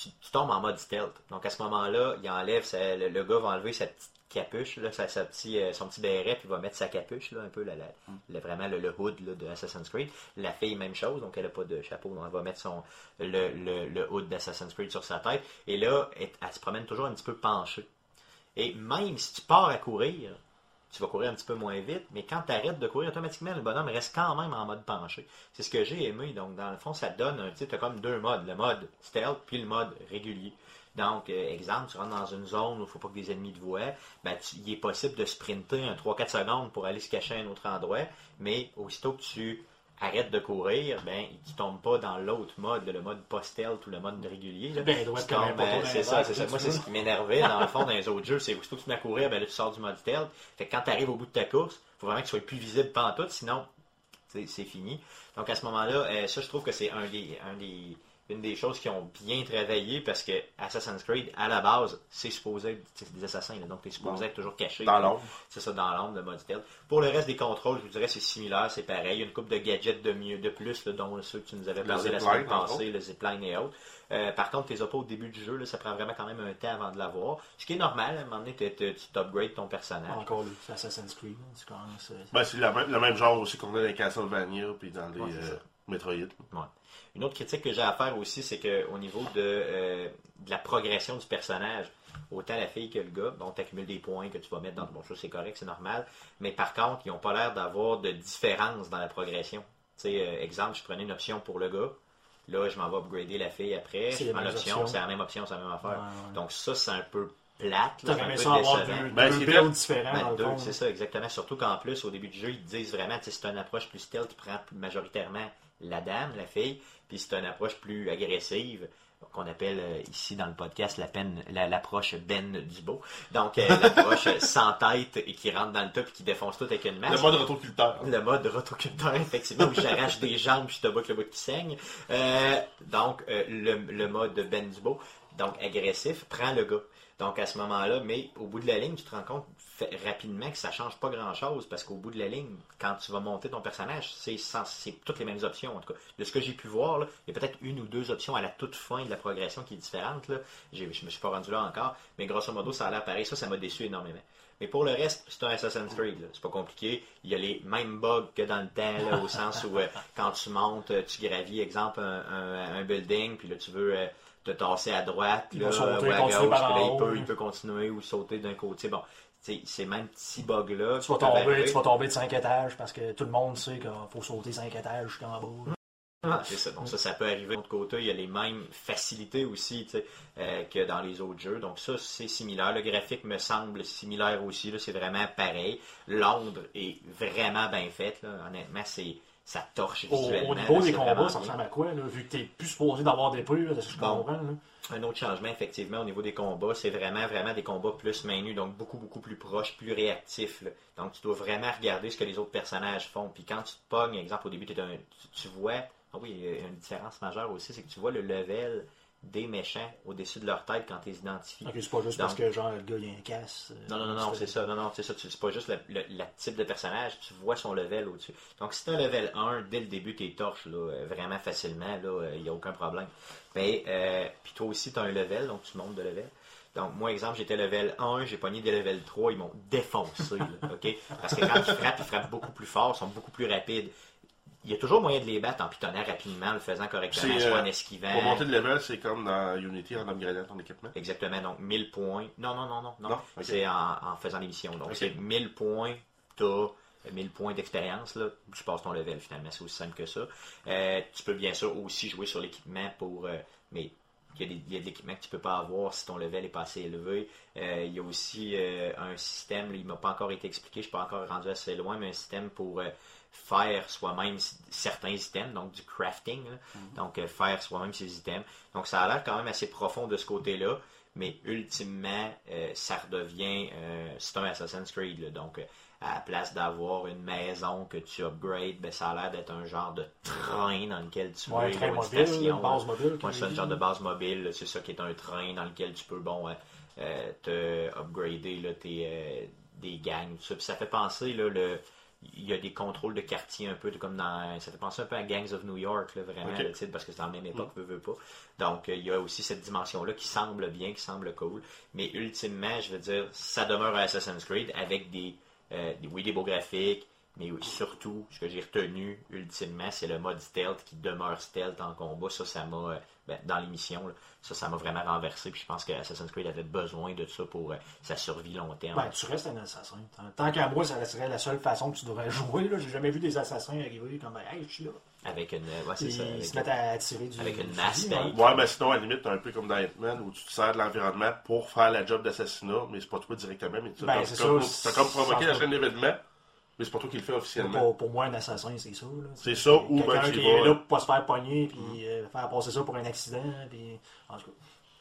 tu, tombes en mode stealth. Donc à ce moment-là, il enlève, le, gars va enlever sa petite capuche, là, sa, petit, euh, son petit béret, puis va mettre sa capuche, là, un peu la, le- vraiment le, hood de Assassin's Creed. La fille, même chose, donc elle n'a pas de chapeau, donc elle va mettre son, le, le, le hood d'Assassin's Creed sur sa tête. Et là, elle, elle se promène toujours un petit peu penchée. Et même si tu pars à courir, tu vas courir un petit peu moins vite, mais quand tu arrêtes de courir, automatiquement, le bonhomme reste quand même en mode penché. C'est ce que j'ai aimé. Donc, dans le fond, ça donne, un- tu sais, comme deux modes. Le mode stealth, puis le mode régulier. Donc, euh, exemple, tu rentres dans une zone où il ne faut pas que des ennemis te voient, ben, il est possible de sprinter un 3-4 secondes pour aller se cacher à un autre endroit, mais aussitôt que tu arrêtes de courir, ben, tu tombes pas dans l'autre mode, le mode post-stealth ou le mode régulier. là. Ben, doit dans c'est ça, c'est ça. Moi, c'est ce qui m'énervait dans le fond dans les autres jeux, c'est aussitôt que tu mets à courir, ben là, tu sors du mode stealth. Fait que quand tu arrives au bout de ta course, il faut vraiment que tu sois plus visible pantoute, sinon c'est c'est fini. Donc à ce moment-là, euh, ça je trouve que c'est un des, un des une des choses qui ont bien travaillé parce que Assassin's Creed, à la base, c'est supposé être c'est des assassins, là, donc tu es supposé Bon. être toujours caché. Dans l'ombre. C'est ça, dans l'ombre, le mode stealth. Pour le reste des contrôles, je vous dirais c'est similaire, c'est pareil. Il y a une coupe de gadgets de mieux, de plus, là, dont ceux que tu nous avais parlé la semaine passée, le zipline et autres. Euh, par contre, tes pas au début du jeu, là, ça prend vraiment quand même un temps avant de l'avoir. Ce qui est normal, à un moment donné, tu t'upgrades ton personnage. Encore c'est Assassin's Creed. euh, Ben, c'est la même- le même genre aussi qu'on a dans les Castlevania puis dans les Ouais, c'est. Metroid. Ouais. Une autre critique que j'ai à faire aussi, c'est qu'au niveau de, euh, de la progression du personnage, autant la fille que le gars, bon, tu accumules des points que tu vas mettre dans bon, ça c'est correct, c'est normal, mais par contre, ils n'ont pas l'air d'avoir de différence dans la progression. Tu sais, euh, exemple, je prenais une option pour le gars, là, je m'en vais upgrader la fille après, C'est prends l'option, c'est la même option, c'est la même affaire. Ouais, ouais. Donc ça, c'est un peu plate, là, un peu ça avoir décevant. deux, Ben, deux c'est builds différents Ben, c'est ça, exactement. Surtout qu'en plus, au début du jeu, ils te disent vraiment, tu c'est une approche plus stealth qui prend majoritairement la dame, la fille, puis c'est une approche plus agressive qu'on appelle euh, ici dans le podcast la peine- la- l'approche Ben Dubo. Donc, euh, l'approche sans tête et qui rentre dans le top et qui défonce tout avec une masse. Le mode rotoculteur. Le mode rotoculteur, effectivement, où j'arrache des jambes puis je te bats que le bout qui saigne. Euh, donc, euh, le, le mode Ben Dubo, donc agressif, prend le gars. Donc, à ce moment-là, mais au bout de la ligne, tu te rends compte rapidement que ça change pas grand-chose parce qu'au bout de la ligne, quand tu vas monter ton personnage, c'est c'est toutes les mêmes options. En tout cas, de ce que j'ai pu voir, il y a peut-être une ou deux options à la toute fin de la progression qui est différente. Je me suis pas rendu là encore, mais grosso modo, ça a l'air pareil. Ça, ça m'a déçu énormément. Mais pour le reste, c'est un Assassin's Creed. là. C'est pas compliqué. Il y a les mêmes bugs que dans le temps, au sens où euh, quand tu montes, euh, tu gravis, exemple, un building, puis là, tu veux euh, te tasser à droite, là, sauter, ou à gauche, là, il peut, il peut continuer ou sauter d'un côté. Bon, ces mêmes petits bugs-là. Tu vas, tomber, tu vas tomber de 5 étages parce que tout le monde sait qu'il faut sauter 5 étages jusqu'en bas. Ah, c'est ça. Donc ça, ça peut arriver. De l'autre côté, il y a les mêmes facilités aussi euh, que dans les autres jeux. Donc ça, c'est similaire. Le graphique me semble similaire aussi. C'est vraiment pareil. Londres est vraiment bien faite. Honnêtement, c'est ça torche Au, visuellement. au niveau des c'est combats, ça ressemble à quoi, là, vu que t'es plus supposé d'avoir des prix, de ce que je comprends. Là. Un autre changement, effectivement, au niveau des combats, c'est vraiment, vraiment des combats plus main nue, donc beaucoup, beaucoup plus proches, plus réactifs. là. Donc, tu dois vraiment regarder ce que les autres personnages font. Puis quand tu te pognes, exemple, au début, un- tu, tu vois, ah oui, il y a une différence majeure aussi, c'est que tu vois le level des méchants au-dessus de leur tête quand tu les identifies. Ok, c'est pas juste Donc- parce que genre le gars il a un casse. euh, Non, non, non, non, c'est ça. Non, non, c'est ça. C'est pas juste le, type de personnage, tu vois son level au-dessus. Donc, si tu un level 1, dès le début, t'es torches, là, euh, vraiment facilement, là, il n'y a aucun problème. Mais, euh, puis toi aussi, tu as un level, donc tu montes de level. Donc, moi, exemple, j'étais level 1, j'ai pogné des level 3, ils m'ont défoncé, là, OK? Parce que quand ils frappent, ils frappent beaucoup plus fort, ils sont beaucoup plus rapides. Il y a toujours moyen de les battre en pitonnant rapidement, en le faisant correctement, soit euh, en esquivant. Pour monter de level, c'est comme dans Unity en upgradant ton équipement. Exactement, donc 1000 points. Non, non, non, non, non. C'est en, en faisant l'émission. Donc Ok. c'est 1000 points, t'as 1000 points d'expérience, là, tu passes ton level finalement, c'est aussi simple que ça. Euh, tu peux bien sûr aussi jouer sur l'équipement pour. euh, mais il y, a des, il y a de l'équipement que tu peux pas avoir si ton level est pas assez élevé. Euh, il y a aussi euh, un système, là, il m'a pas encore été expliqué, je suis pas encore rendu assez loin, mais un système pour euh, faire soi-même certains items, donc du crafting, là. donc euh, faire soi-même ses items. Donc ça a l'air quand même assez profond de ce côté-là, mais ultimement, euh, ça redevient, euh, c'est un Assassin's Creed, là. donc euh, à la place d'avoir une maison que tu upgrades, ben, ça a l'air d'être un genre de train dans lequel tu Ouais, un train une mobile, station, une base mobile. Ouais, c'est un genre de base mobile, c'est ça qui est un train dans lequel tu peux, bon, te upgrader là, tes, des gangs, tout ça. Puis ça fait penser, là, le, il y a des contrôles de quartier un peu comme dans. Ça fait penser un peu à Gangs of New York, là, vraiment, tu sais, parce que c'est dans la même époque, veux, veux pas. Donc, euh, il y a aussi cette dimension-là qui semble bien, qui semble cool. Mais ultimement, je veux dire, ça demeure un Assassin's Creed avec des, euh, des- oui, des beaux graphiques, mais oui, surtout, ce que j'ai retenu, ultimement, c'est le mode stealth qui demeure stealth en combat. Ça, ça m'a, euh, ben, dans l'émission, là, ça, ça m'a vraiment renversé. Puis je pense que Assassin's Creed avait besoin de ça pour euh, sa survie long terme. Ben, tu restes un assassin. Tant- Tant qu'à moi, ça serait la seule façon que tu devrais jouer. là. J'ai jamais vu des assassins arriver comme Hey, je suis là. Avec une, euh, ouais, c'est Ils ça. se avec- mettent à tirer du. avec une du masse, fusil, ben, hein. Ouais, mais sinon, à la limite, t'es un peu comme dans Hitman où tu te sers de l'environnement pour faire la job d'assassinat, mais c'est pas toi directement. Mais tu Ben, c'est comme, ça, t'as comme provoqué la chaîne d'événements, mais c'est pas toi qui le fais officiellement. Pour, pour moi, un assassin, c'est ça. C'est ça, ou Quelqu'un ben, tu qui y est vas- là pour pas se faire pogner, puis euh, faire passer ça pour un accident. Puis... En tout cas,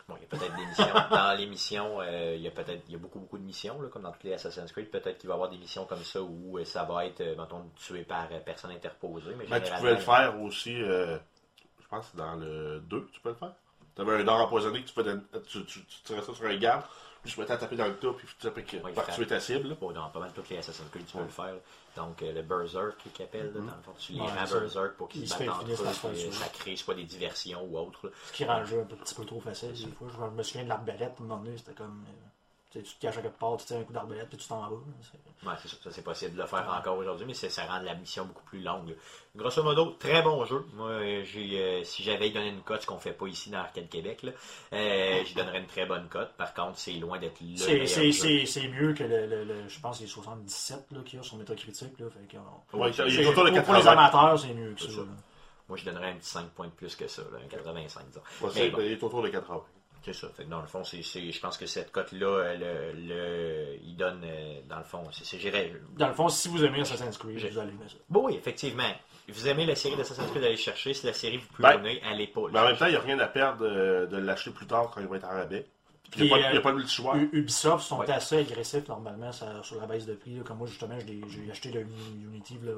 Bon, il y a peut-être des missions. Dans les missions, euh, il y a peut-être il y a beaucoup, beaucoup de missions, là, comme dans tous les Assassin's Creed. Peut-être qu'il va y avoir des missions comme ça où euh, ça va être, euh, mettons, tué par euh, personne interposée. Mais Ben, tu pouvais le faire aussi. euh, je pense que dans le 2, tu peux le faire. T'avais un or empoisonné que tu, peux, tu, tu, tu tirais ça sur un garde, te mettais à taper dans le tas, puis tu tapais que, Ouais, par tuer ta cible. là. Bon, dans pas mal toutes les Assassin's Creed, tu peux le faire. Donc, euh, le Berserk qu'ils appellent, là, dans le fond, tu les Ouais, ça. Berserk pour qu'ils Ils se battent entre eux, ça crée soit des diversions ou autre. là. Ce qui rend le jeu un petit peu trop facile, des fois. Je me souviens de l'arbalète, à un moment donné, c'était comme. euh, tu te caches à quelque part, tu tires un coup d'arbalète, puis tu t'en vas. Ouais, c'est ça, ça, c'est possible de le faire encore aujourd'hui, mais ça rend la mission beaucoup plus longue. Grosso modo, très bon jeu. Moi, euh, j'ai, euh, si j'avais donné une cote, ce qu'on fait pas ici dans Arcade Québec, là, euh, j'y donnerais une très bonne cote. Par contre, c'est loin d'être le C'est- meilleur C'est jeu. c'est- c'est mieux que le, le, le- je pense, les 77 là, qu'il y a sur Metacritic. Là, fait que, on- Ouais, il c'est- est autour de pour, pour les 80. amateurs, c'est mieux que C'est ça. Moi, je donnerais un petit 5 points de plus que ça, là, un 85, disons. Ouais, Mais c'est- bon. Il est autour de 80. C'est ça. Fait que dans le fond, c'est, c'est- je pense que cette cote-là, euh, le, le- il donne, euh, dans le fond, c'est, Dans le fond, si vous aimez Assassin's Creed, J'ai- vous allez aimer ça. Bon, oui, effectivement. Vous aimez la série d'Assassin's Creed, allez chercher. Si la série vous plaît, Ben, donner, allez pas. Mais en même temps, il n'y a rien à perdre de, de l'acheter plus tard quand il va être en rabais. Il n'y a, pas- il y a euh, pas de multijoueur. Ubisoft sont Ouais. assez agressifs normalement ça- sur la baisse de prix. là. Comme moi, justement, je j'ai acheté le Unity là,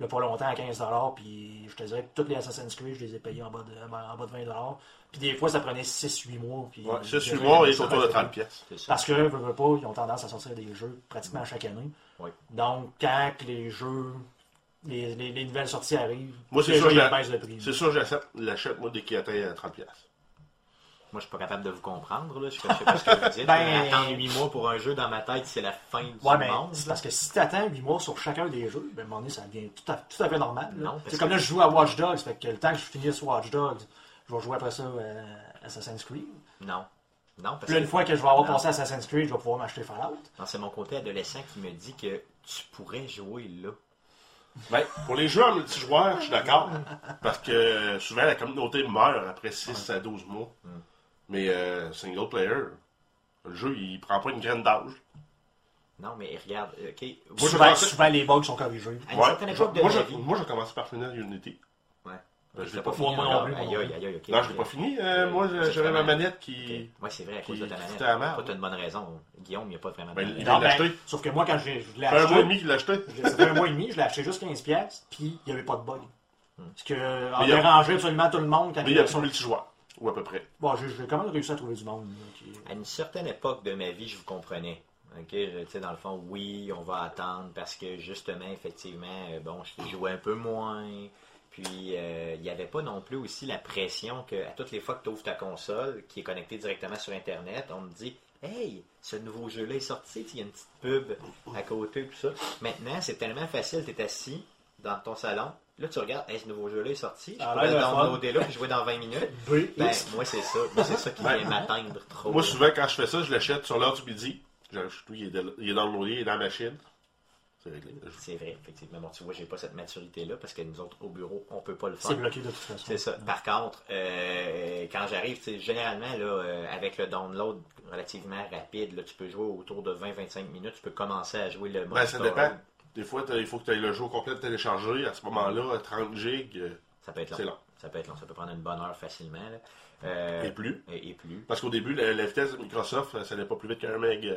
là, pas longtemps à 15$. Puis je te dirais que tous les Assassin's Creed, je les ai payés en bas de, en bas de 20$. Puis des fois, ça prenait 6-8 mois. Puis Ouais, je c'est autour de baisse 30 prix. pièces. Parce que, veux, veux pas, ils ont tendance à sortir des jeux pratiquement chaque année. Oui. Donc, quand que les jeux, les, les- les nouvelles sorties arrivent, Moi, c'est les sûr, jeux, je ils la- baissent de prix. C'est sûr, j'achète, l'achète, moi, dès qu'il atteint 30 pièces. Moi, je suis pas capable de vous comprendre. Là. Je sais pas, je sais pas ce que vous dites. Ben- Attendre 8 mois pour un jeu dans ma tête, c'est la fin du Ouais, mais monde. parce que si tu attends 8 mois sur chacun des jeux, ben, à un moment donné, ça devient tout à, tout à fait normal. C'est comme que- là, je joue à Watch Dogs, fait que le temps que je finisse Watch Dogs, je vais jouer après ça à Assassin's Creed? Non. Non, parce Puis là, que une fois que je vais avoir Non. passé Assassin's Creed, je vais pouvoir m'acheter Fallout. non, c'est mon côté adolescent qui me dit que tu pourrais jouer là. Ben, pour les jeux en multijoueur, je suis d'accord. Parce que euh, souvent, la communauté meurt après 6 à 12 mois. Mm. Mais euh, single player, le jeu, il prend pas une graine d'âge. Non, mais regarde, euh, OK. Moi, je souvent, pensais- souvent, les bugs sont corrigés. À une Ouais. certaine époque de moi, je, vie. moi, j'ai commencé par finir Unity. Ben, je l'ai pas fini moi non plus, moi Aïe, non aïe, aïe, je l'ai pas fini. Euh, moi, C'est j'avais ma manette qui. Ouais, c'est vrai, à qui- cause de ta manette. Toi, t'as une bonne raison. Guillaume, il n'y a pas vraiment de Ben, manette. il l'a ben, acheté. sauf que moi, quand je l'ai Ça fait un mois et acheté, demi qu'il l'a acheté. ça fait un mois et demi, je l'ai acheté juste 15$, piastres, puis il n'y avait pas de bug. Ce que a Mais il y a- dérangé absolument tout le monde quand Mais il y a il plus de multijoueur. Ou à peu près. Bon, j'ai j'ai quand même réussi à trouver du monde. À une certaine époque de ma vie, je vous comprenais. Ok, je- tu sais, dans le fond, oui, on va attendre parce que justement, effectivement, euh, bon, je jouais un peu moins. Puis, euh, il n'y avait pas non plus aussi la pression que, à toutes les fois que tu ouvres ta console, qui est connectée directement sur Internet, on me dit Hey, ce nouveau jeu-là est sorti, il y a une petite pub à côté, tout ça. Maintenant, c'est tellement facile, tu es assis dans ton salon. Là, tu regardes, hey, ce nouveau jeu-là est sorti, je Ah, pourrais downloader là, puis jouer dans 20 minutes. BX. Ben, moi, c'est ça. Moi, c'est ça qui vient m'atteindre trop. Moi, souvent, quand je fais ça, je l'achète sur l'heure du midi. J'ajoute tout, il est, de- il est dans le loyer, il est dans la machine. C'est. C'est vrai, effectivement. Bon, tu vois, j'ai pas cette maturité-là parce que nous autres, au bureau, on peut pas le C'est faire. bloqué de toute façon. C'est ça. Par contre, euh, quand j'arrive, tu sais, généralement, là, euh, avec le download relativement rapide, là, tu peux jouer autour de 20-25 minutes. Tu peux commencer à jouer le mode Ben, ça storage. dépend. Des fois, il faut que tu aies le jeu au complet téléchargé. À ce moment-là, 30 gigs euh, Ça peut être long. C'est long. Ça peut être long. Ça peut prendre une bonne heure facilement. là. Euh, et plus. et, et plus. Parce qu'au début, la, la vitesse de Microsoft, ça n'allait pas plus vite qu'un meg.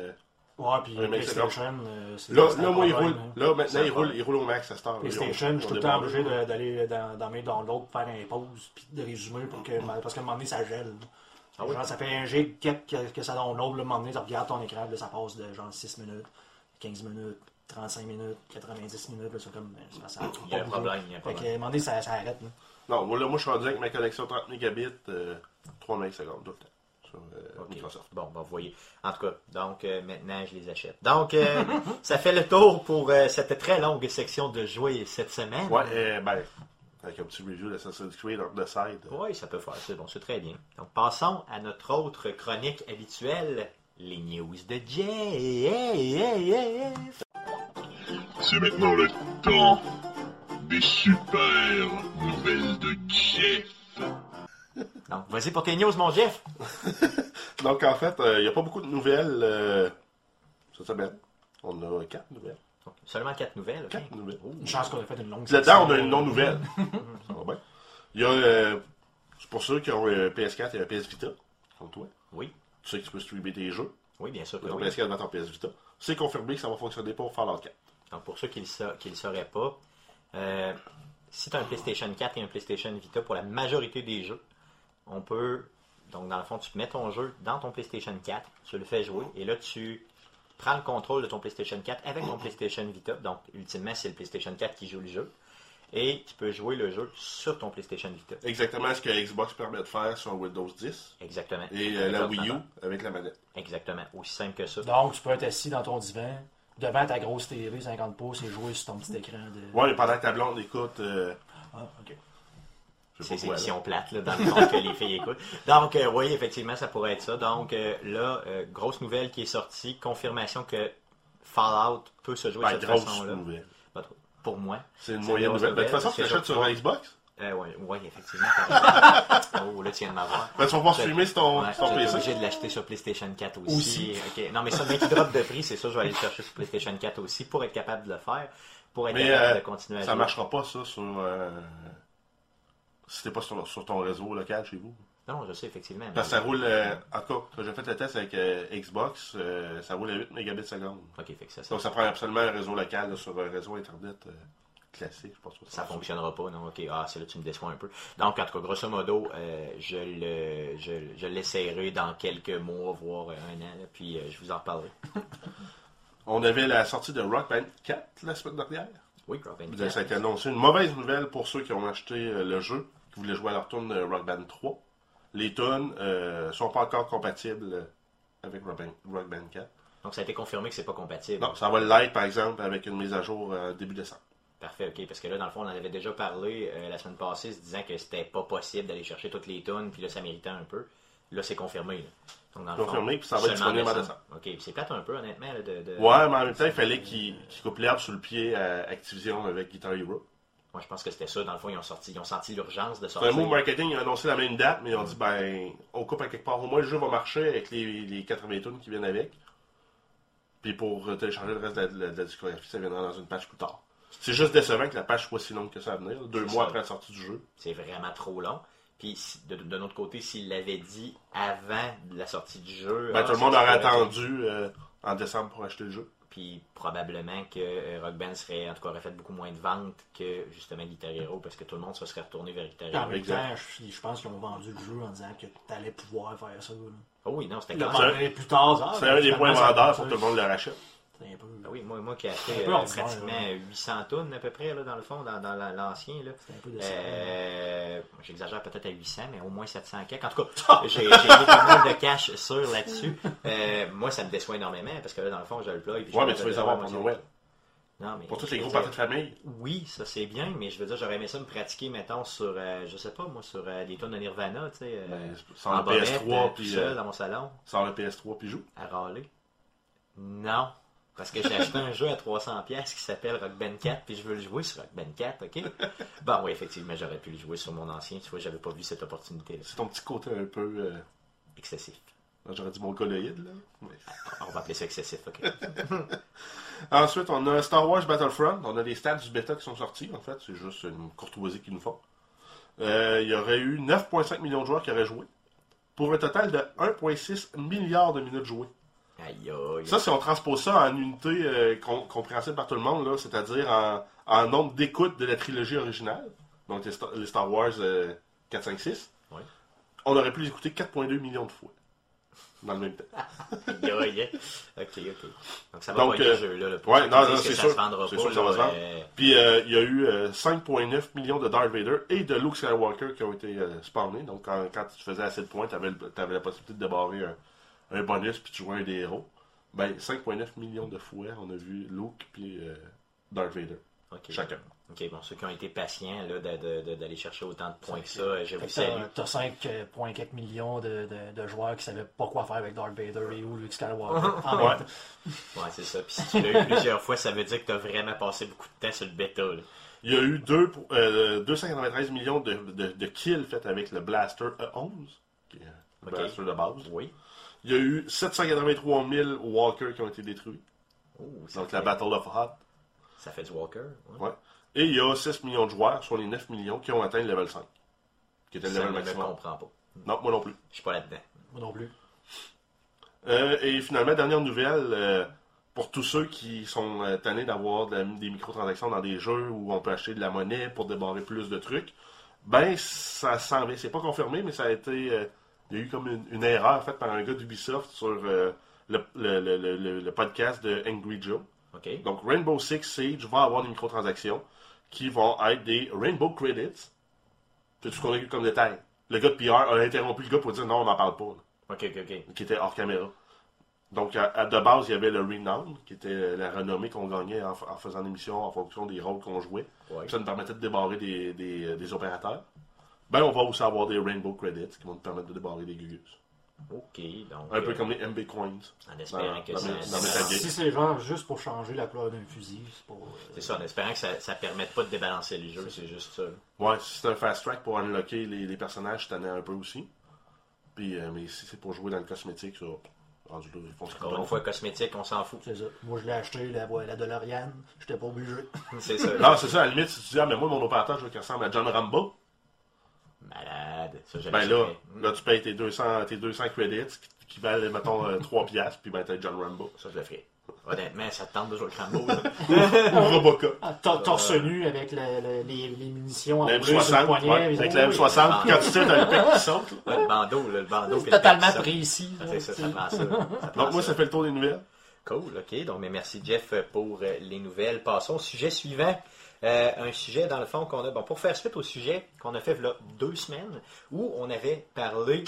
Euh. Ouais, puis PlayStation, euh, c'est Là, là moi, il roule. hein. Là, maintenant, il roule, il roule au max à cette heure. PlayStation, je suis tout le temps obligé d'aller dans, dans mes downloads faire un pause puis de résumer pour que, parce qu'à un moment donné, ça gèle. Ah oui? Genre, ça fait un gig que, que, ça download, là, à un moment donné, tu regardes ton écran, là, ça passe de genre 6 minutes, 15 minutes, 35 minutes, 90 minutes, là, c'est comme, c'est pas ça. Il y a un problème. Il y a un Fait que, problème. à un moment donné, ça, ça arrête, là. Non, moi, là, moi, je suis rendu avec ma connexion 30 mégabits, euh, 3 megasecondes tout le temps. Sur euh. Microsoft. Bon, ben, vous voyez. En tout cas, donc euh, maintenant, je les achète. Donc, euh, ça fait le tour pour euh, cette très longue section de jouets cette semaine. Ouais, euh, ben, avec un petit review d'Assassin's Creed on the side. Oui, ça peut faire. C'est bon, c'est très bien. Donc, passons à notre autre chronique habituelle, les news de Jeff. C'est maintenant le temps des super nouvelles de Jeff. Donc, vas-y pour tes news, mon Jeff. Donc, en fait, il n'y a pas beaucoup de nouvelles euh, cette semaine. On a 4 nouvelles. Seulement quatre nouvelles. ok. 4 nouvelles. Une chance qu'on a fait une longue Là-dedans, on a une non-nouvelle. Ça va bien. Il y a, euh, c'est pour ceux qui ont un PS4 et un PS Vita, comme toi. Oui, Tu sais que tu peux streamer tes jeux. oui, bien sûr que Ton oui. PS4 dans ton PS Vita. C'est confirmé que ça va fonctionner pour Fallout 4. Donc, pour ceux qui ne le, sa- qui le sauraient pas, euh, si tu as un PlayStation 4 et un PlayStation Vita, pour la majorité des jeux, on peut. Donc, dans le fond, tu mets ton jeu dans ton PlayStation 4, tu le fais jouer, et là, tu prends le contrôle de ton PlayStation 4 avec ton PlayStation Vita. Donc, ultimement, c'est le PlayStation 4 qui joue le jeu. Et tu peux jouer le jeu sur ton PlayStation Vita. Exactement ce que Xbox permet de faire sur Windows 10 Exactement. et euh, la Wii U avec la manette. Exactement. Aussi simple que ça. Donc, tu peux être assis dans ton divan, devant ta grosse TV 50 pouces et jouer sur ton petit écran de. Ouais, mais pendant que ta blonde écoute, euh, Ah, ok. C'est l'émission là. plate, là, dans le fond, que les filles écoutent. Donc, euh, oui, effectivement, ça pourrait être ça. Donc, euh, là, euh, grosse nouvelle qui est sortie, confirmation que Fallout peut se jouer Ben, de cette grosse façon-là. nouvelle. Pas trop. Pour moi. C'est une moyenne une nouvelle. Ben, de toute façon, tu l'achètes sur. Xbox. Euh, oui, ouais, effectivement. oh, là, tu viens de m'avoir. Ben, tu vas pouvoir streamer sur ton, Ouais, ton PC. obligé de l'acheter sur PlayStation 4 aussi. Aussi. Non, mais ça, mais qui drop de prix, c'est ça, je vais aller le chercher sur PlayStation 4 aussi pour être capable de le faire, pour être Mais capable de continuer à ça jouer. marchera pas, ça, sur. Si t'es pas sur, sur ton réseau local chez vous? Non, je sais, effectivement. Parce que ça roule. euh, En tout cas, quand j'ai fait le test avec euh, Xbox, euh, ça roule à 8 mégabits seconde. Ok, fait que ça, Donc ça prend absolument un réseau local là, sur un réseau internet euh, classique, je pense que ça fonctionnera pas, non? Ok, ah, c'est là que tu me déçois un peu. Donc, en tout cas, grosso modo, je le, je, je l'essayerai dans quelques mois, voire un an, là, puis je vous en reparlerai. On avait la sortie de Rock Band 4 la semaine dernière. Oui, Robin. Ça a été annoncé. Une mauvaise nouvelle pour ceux qui ont acheté le jeu, qui voulaient jouer à leur tune de Rock Band 3. Les tunes euh, sont pas encore compatibles euh, avec Rock Band, Rock Band 4. Donc, ça a été confirmé que c'est pas compatible. Non, ça va l'être par exemple avec une mise à jour euh, début décembre. Parfait, ok, parce que là, dans le fond, on en avait déjà parlé euh, la semaine passée, se disant que c'était pas possible d'aller chercher toutes les tonnes, puis là, ça méritait un peu. Là, c'est confirmé. Là. Donc, Confirmé, fond, puis ça va être disponible en décembre. Ok, puis c'est plate un peu, honnêtement. là, de, de- Ouais, mais en même temps, il fallait qu'ils qu'ils coupent l'herbe sous le pied à Activision avec Guitar Hero. Moi, je pense que c'était ça. Dans le fond, ils ont, sorti, ils ont senti l'urgence de sortir. un mot marketing, ils ont annoncé la même date, mais ils ont dit, ben, on coupe à quelque part. Au moins, le jeu va marcher avec les, les 80 tunes qui viennent avec. Puis pour télécharger le reste de la, de la- de la discographie, ça viendra dans une page plus tard. C'est juste décevant que la page soit si longue que ça à venir, deux mois ça. après la sortie du jeu. C'est vraiment trop long. Puis, si- de, de notre côté, s'ils l'avaient dit avant la sortie du jeu. Ben, ah, tout le monde aurait attendu euh, en décembre pour acheter le jeu. Puis probablement que euh, Rock Band serait, en tout cas, aurait fait beaucoup moins de ventes que justement Guitar Hero parce que tout le monde se serait retourné vers Guitar Puis en Hero. même temps, je, je pense qu'ils ont vendu le jeu en disant que tu allais pouvoir faire ça. là. Oh oui, non, c'était un- vendredi plus tard, C'est un des points vendeurs pour que tout le monde le rachète. C'est un peu. Ah oui, moi, moi qui ai acheté euh, pratiquement 800 tonnes à peu près, là, dans le fond, dans, dans la- l'ancien. là. C'est un peu décevant. Euh, J'exagère peut-être à 800, mais au moins 700 quelques. En tout cas, j'ai j'ai mis pas mal de cash sûr là-dessus. Euh, moi, ça me déçoit énormément parce que là, dans le fond, je le plug. puis Ouais, mais tu veux les avoir pour Noël. Non, mais Pour tous les gros dire, parties de famille. Oui, ça c'est bien, mais je veux dire, j'aurais aimé ça me pratiquer, mettons, sur, euh, je sais pas, moi, sur euh, des tonnes de Nirvana, tu sais, euh, Ben, sans en le bobette, PS3 euh, tout puis seul dans mon salon, sans le PS3 puis joue. à râler. Non, parce que j'ai acheté un jeu à 300$ pièces qui s'appelle Rock Band 4, puis je veux le jouer sur Rock Band 4, ok? Bon, oui, effectivement, j'aurais pu le jouer sur mon ancien, tu vois, j'avais pas vu cette opportunité-là. C'est ton petit côté un peu. euh, Excessif. J'aurais dit mon colloïde, là. Ouais. On va appeler ça excessif, ok? Ensuite, on a Star Wars Battlefront. On a les stats du bêta qui sont sortis, en fait. C'est juste une courtoisie qu'ils nous font. Euh, il y aurait eu 9,5 millions de joueurs qui auraient joué. Pour un total de 1,6 milliard de minutes jouées. Aïe, aïe. Ça, si on transpose ça en unité euh, com- compréhensible par tout le monde, c'est-à-dire en, en nombre d'écoutes de la trilogie originale, donc les Star, les Star Wars euh, 4, 5, 6, Ouais. on aurait pu les écouter 4,2 millions de fois. Dans le même temps. Ok, ok. Donc ça va Donc, pas euh, jeu, là. ouais, non, non, c'est ça sûr. se pas, que ça là, va se vendre. euh, Puis euh, il y a eu euh, 5,9 millions de Darth Vader et de Luke Skywalker qui ont été spawnés. Donc quand, quand tu faisais assez de points, tu avais, la possibilité de débarrer un, bonus puis tu jouais un des héros. Ben 5,9 millions de fois, on a vu Luke puis euh, Darth Vader. Chacun. Ok, bon, ceux qui ont été patients là, de- de- de- d'aller chercher autant de points que ça, euh, je vous que salue. T'as 5,4 millions de, de, de joueurs qui savaient pas quoi faire avec Darth Vader et ou Luke Skywalker. en Ouais. Ouais, c'est ça. Puis si tu l'as eu plusieurs fois, ça veut dire que tu as vraiment passé beaucoup de temps sur le bêta. là. Il y a eu deux, pour- euh, 293 millions de, de, de kills faits avec le Blaster E11, qui est le. Blaster de base. Oui. Il y a eu 783 000 Walkers qui ont été détruits. Oh, Donc fait, la Battle of Hoth. ça fait du Walker. ouais. Ouais. Et il y a 6 millions de joueurs sur les 9 millions qui ont atteint le level 5. Qui était le level je ne maximum. comprends pas. Non, moi non plus. Je suis pas là-dedans. Moi non plus. Euh, et finalement, dernière nouvelle, euh, pour tous ceux qui sont euh, tannés d'avoir de des microtransactions dans des jeux où on peut acheter de la monnaie pour débarrer plus de trucs, ben ça s'en vient. C'est pas confirmé, mais ça a été. Il y a eu comme une, une erreur faite par un gars d'Ubisoft sur euh, le, le- le- le- podcast de Angry Joe. Donc Rainbow Six Siege va avoir des microtransactions qui vont être des Rainbow Credits. C'est tout ce qu'on a eu comme détail? Le gars de PR a interrompu le gars pour dire non, on n'en parle pas. là OK, OK, OK. qui était hors caméra. Donc, à, à- de base, il y avait le Renown, qui était la renommée qu'on gagnait en, faisant l'émission en fonction des rôles qu'on jouait. Ouais. Ça nous permettait de débarrer des, des, euh, des opérateurs. Ben, on va aussi avoir des Rainbow Credits qui vont nous permettre de débarrer des Gugus. OK, donc... Un peu euh, comme les MB Coins. En espérant dans- que dans ça... dans. Si c'est genre juste pour changer la couleur d'un fusil, c'est pas. euh, C'est ça, en espérant que ça, ça permette pas de débalancer les jeux, c'est juste ça. Ouais, si c'est un fast track pour unlocker les, les personnages, je tenais un peu aussi. Puis, euh, mais si c'est pour jouer dans le cosmétique, ça, rendu là, Encore une fois, cosmétique, on s'en fout. C'est ça. Moi, je l'ai acheté, la, la DeLorean. J'étais pas obligé. C'est ça. Non, c'est ça, à la limite, si tu dis, ah, mais moi, mon opérateur, je veux qu'il ressemble à John Rambo. Malade. Ça, Ben là, là, tu payes tes 200, tes 200 credits qui, qui valent, mettons, euh, 3 piastres, puis ben t'as John Rambo. Ça, je le ferai. Honnêtement, ça te tente de jouer le Rambo. Ou Robocop. Ah, tor- torse nu avec le- le- les, les munitions La enroulées sur le M60, poignet. ouais, mais- avec la oui. M60, puis quand tu tires, t'as le pec qui saute. là. Ouais, le bandeau, là, le bandeau. C'est totalement précis. Là, C'est ça, tu ça sais. prend ça. ça prend Donc, moi, ça fait le tour des nouvelles. Cool, ok. Donc, mais merci Jeff pour euh, les nouvelles. Passons au sujet suivant. Euh, un sujet, dans le fond, qu'on a. Bon, pour faire suite au sujet qu'on a fait là deux semaines, où on avait parlé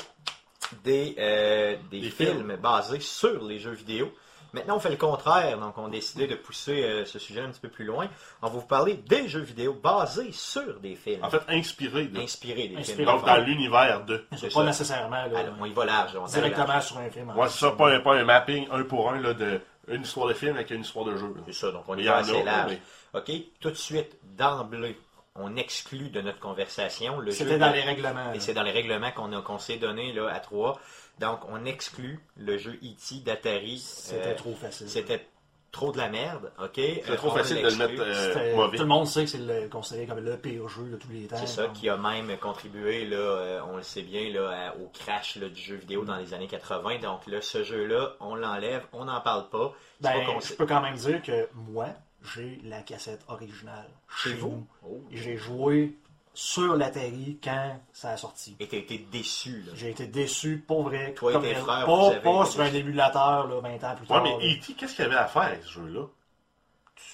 des, euh, des, Des films, films. basés sur les jeux vidéo. Maintenant, on fait le contraire. Donc, on a décidé de pousser euh, ce sujet un petit peu plus loin. On va vous parler des jeux vidéo basés sur des films. En fait, inspiré. de- inspirés des Inspirés. films. Donc, dans l'univers de. C'est pas nécessairement là, Alors, on y va large. on directement sur un film. Ouais, c'est ça, pas un, pas un mapping un pour un là, de une histoire de film avec une histoire de jeu. C'est ça, donc on Mais en assez large. mais- OK, tout de suite, d'emblée, on exclut de notre conversation le jeu. C'était dans les règlements. Et c'est dans les règlements qu'on a- qu'on s'est donné là, à trois. Donc, on exclut le jeu E.T. d'Atari. C'était Euh, trop facile. C'était trop de la merde, OK? C'est Euh, trop facile de le mettre euh, mauvais. Tout le monde sait que c'est le- considéré comme le pire jeu de tous les temps. C'est ça Donc, qui a même contribué, là, euh, on le sait bien, là, à- au crash là, du jeu vidéo dans les années 80. Donc là, ce jeu-là, on l'enlève, on n'en parle pas. Ben, pas je peux quand même dire que moi, j'ai la cassette originale. Chez vous? Oh. J'ai joué sur l'Atari quand ça a sorti. Et t'as été déçu, là. J'ai été déçu, pour vrai. Toi et tes frères, pas, vous avez pas été sur un déçus. émulateur là, 20 ans plus Ouais, tard. mais là. E.T., qu'est-ce qu'il y avait à faire avec ce jeu-là?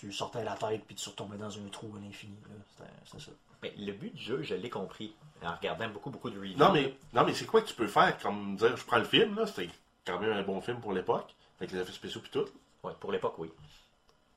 Tu sortais la tête puis tu retombais dans un trou à l'infini. là. C'était c'était ça. Mais le but du jeu, je l'ai compris en regardant beaucoup, beaucoup de reviews. Non, mais, non, mais c'est quoi que tu peux faire comme dire je prends le film, là, c'était quand même un bon film pour l'époque, avec les effets spéciaux puis tout. Ouais, pour l'époque, oui.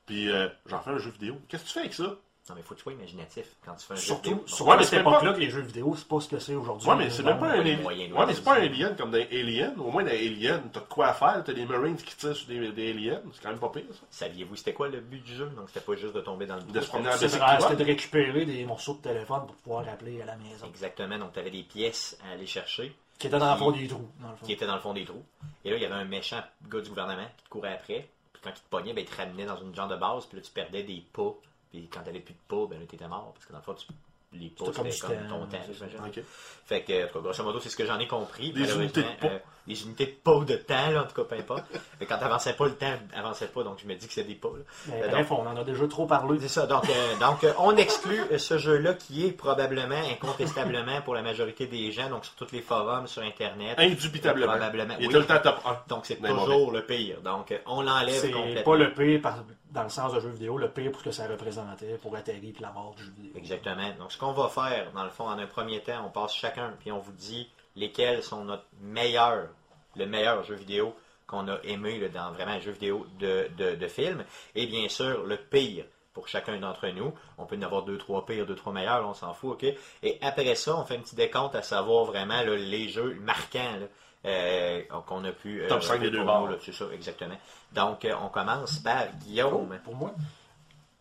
Puis euh, j'en fais un jeu vidéo. Qu'est-ce que tu fais avec ça? Non, mais faut que tu sois imaginatif quand tu fais un jeu Surtout, vidéo. surtout Ouais, à mais cette c'est même époque-là pas- que les jeux vidéo, c'est pas ce que c'est aujourd'hui. Ouais, mais c'est même pas un alien. Ouais, mais c'est pas un alien comme dans Alien. Au moins, dans Alien, t'as de quoi à faire. T'as des Marines qui tirent sur des, des aliens. C'est quand même pas pire, ça. Saviez-vous c'était quoi le but du jeu? Donc c'était pas juste de tomber dans le De trou, se promener c'était- de récupérer des morceaux de téléphone pour pouvoir appeler à la maison. Exactement, donc tu avais des pièces à aller chercher Qui était dans le fond des trous, dans le fond. qui étaient dans le fond des trous. Et là, il y avait un méchant gars du gouvernement qui te courait après. Puis quand il te pognait, ben, il te ramenait dans une genre de base. Puis là, tu perdais des pas. Puis quand t'avais plus de pas, ben là, t'étais mort. Parce que dans le fond, tu- les pas, C'était comme comme ton temps, c'est j'imagine. Fait que, en tout cas, grosso modo, c'est ce que j'en ai compris. Des unités de euh, des unités de ou de temps, là, en tout cas, peu importe. Mais quand t'avançais pas, le temps avançait pas, donc je me dis que c'est des là. Mais Euh, bref, on en a déjà trop parlé. C'est ça. Donc, euh, donc euh, on exclut ce jeu-là qui est probablement, incontestablement pour la majorité des gens, donc sur tous les forums, sur Internet. Indubitablement. Probablement, Il oui. était le temps top 1. Donc, c'est toujours le pire. Donc, on l'enlève C'est complètement. pas le pire par- dans le sens de jeu vidéo, le pire pour ce que ça représentait pour Atari et la mort du jeu vidéo. Exactement. Donc, ce qu'on va faire, dans le fond, en un premier temps, on passe chacun, puis on vous dit lesquels sont notre meilleur, le meilleur jeu vidéo qu'on a aimé dans vraiment un jeu vidéo de, film. Et bien sûr, le pire pour chacun d'entre nous. On peut en avoir deux, trois pires, deux, trois meilleurs, on s'en fout, OK? Et après ça, on fait un petit décompte à savoir vraiment les jeux marquants euh, qu'on a pu... euh, Top cinq des pour deux bords. là, C'est ça, exactement. Donc, euh, on commence par Guillaume. Pour moi,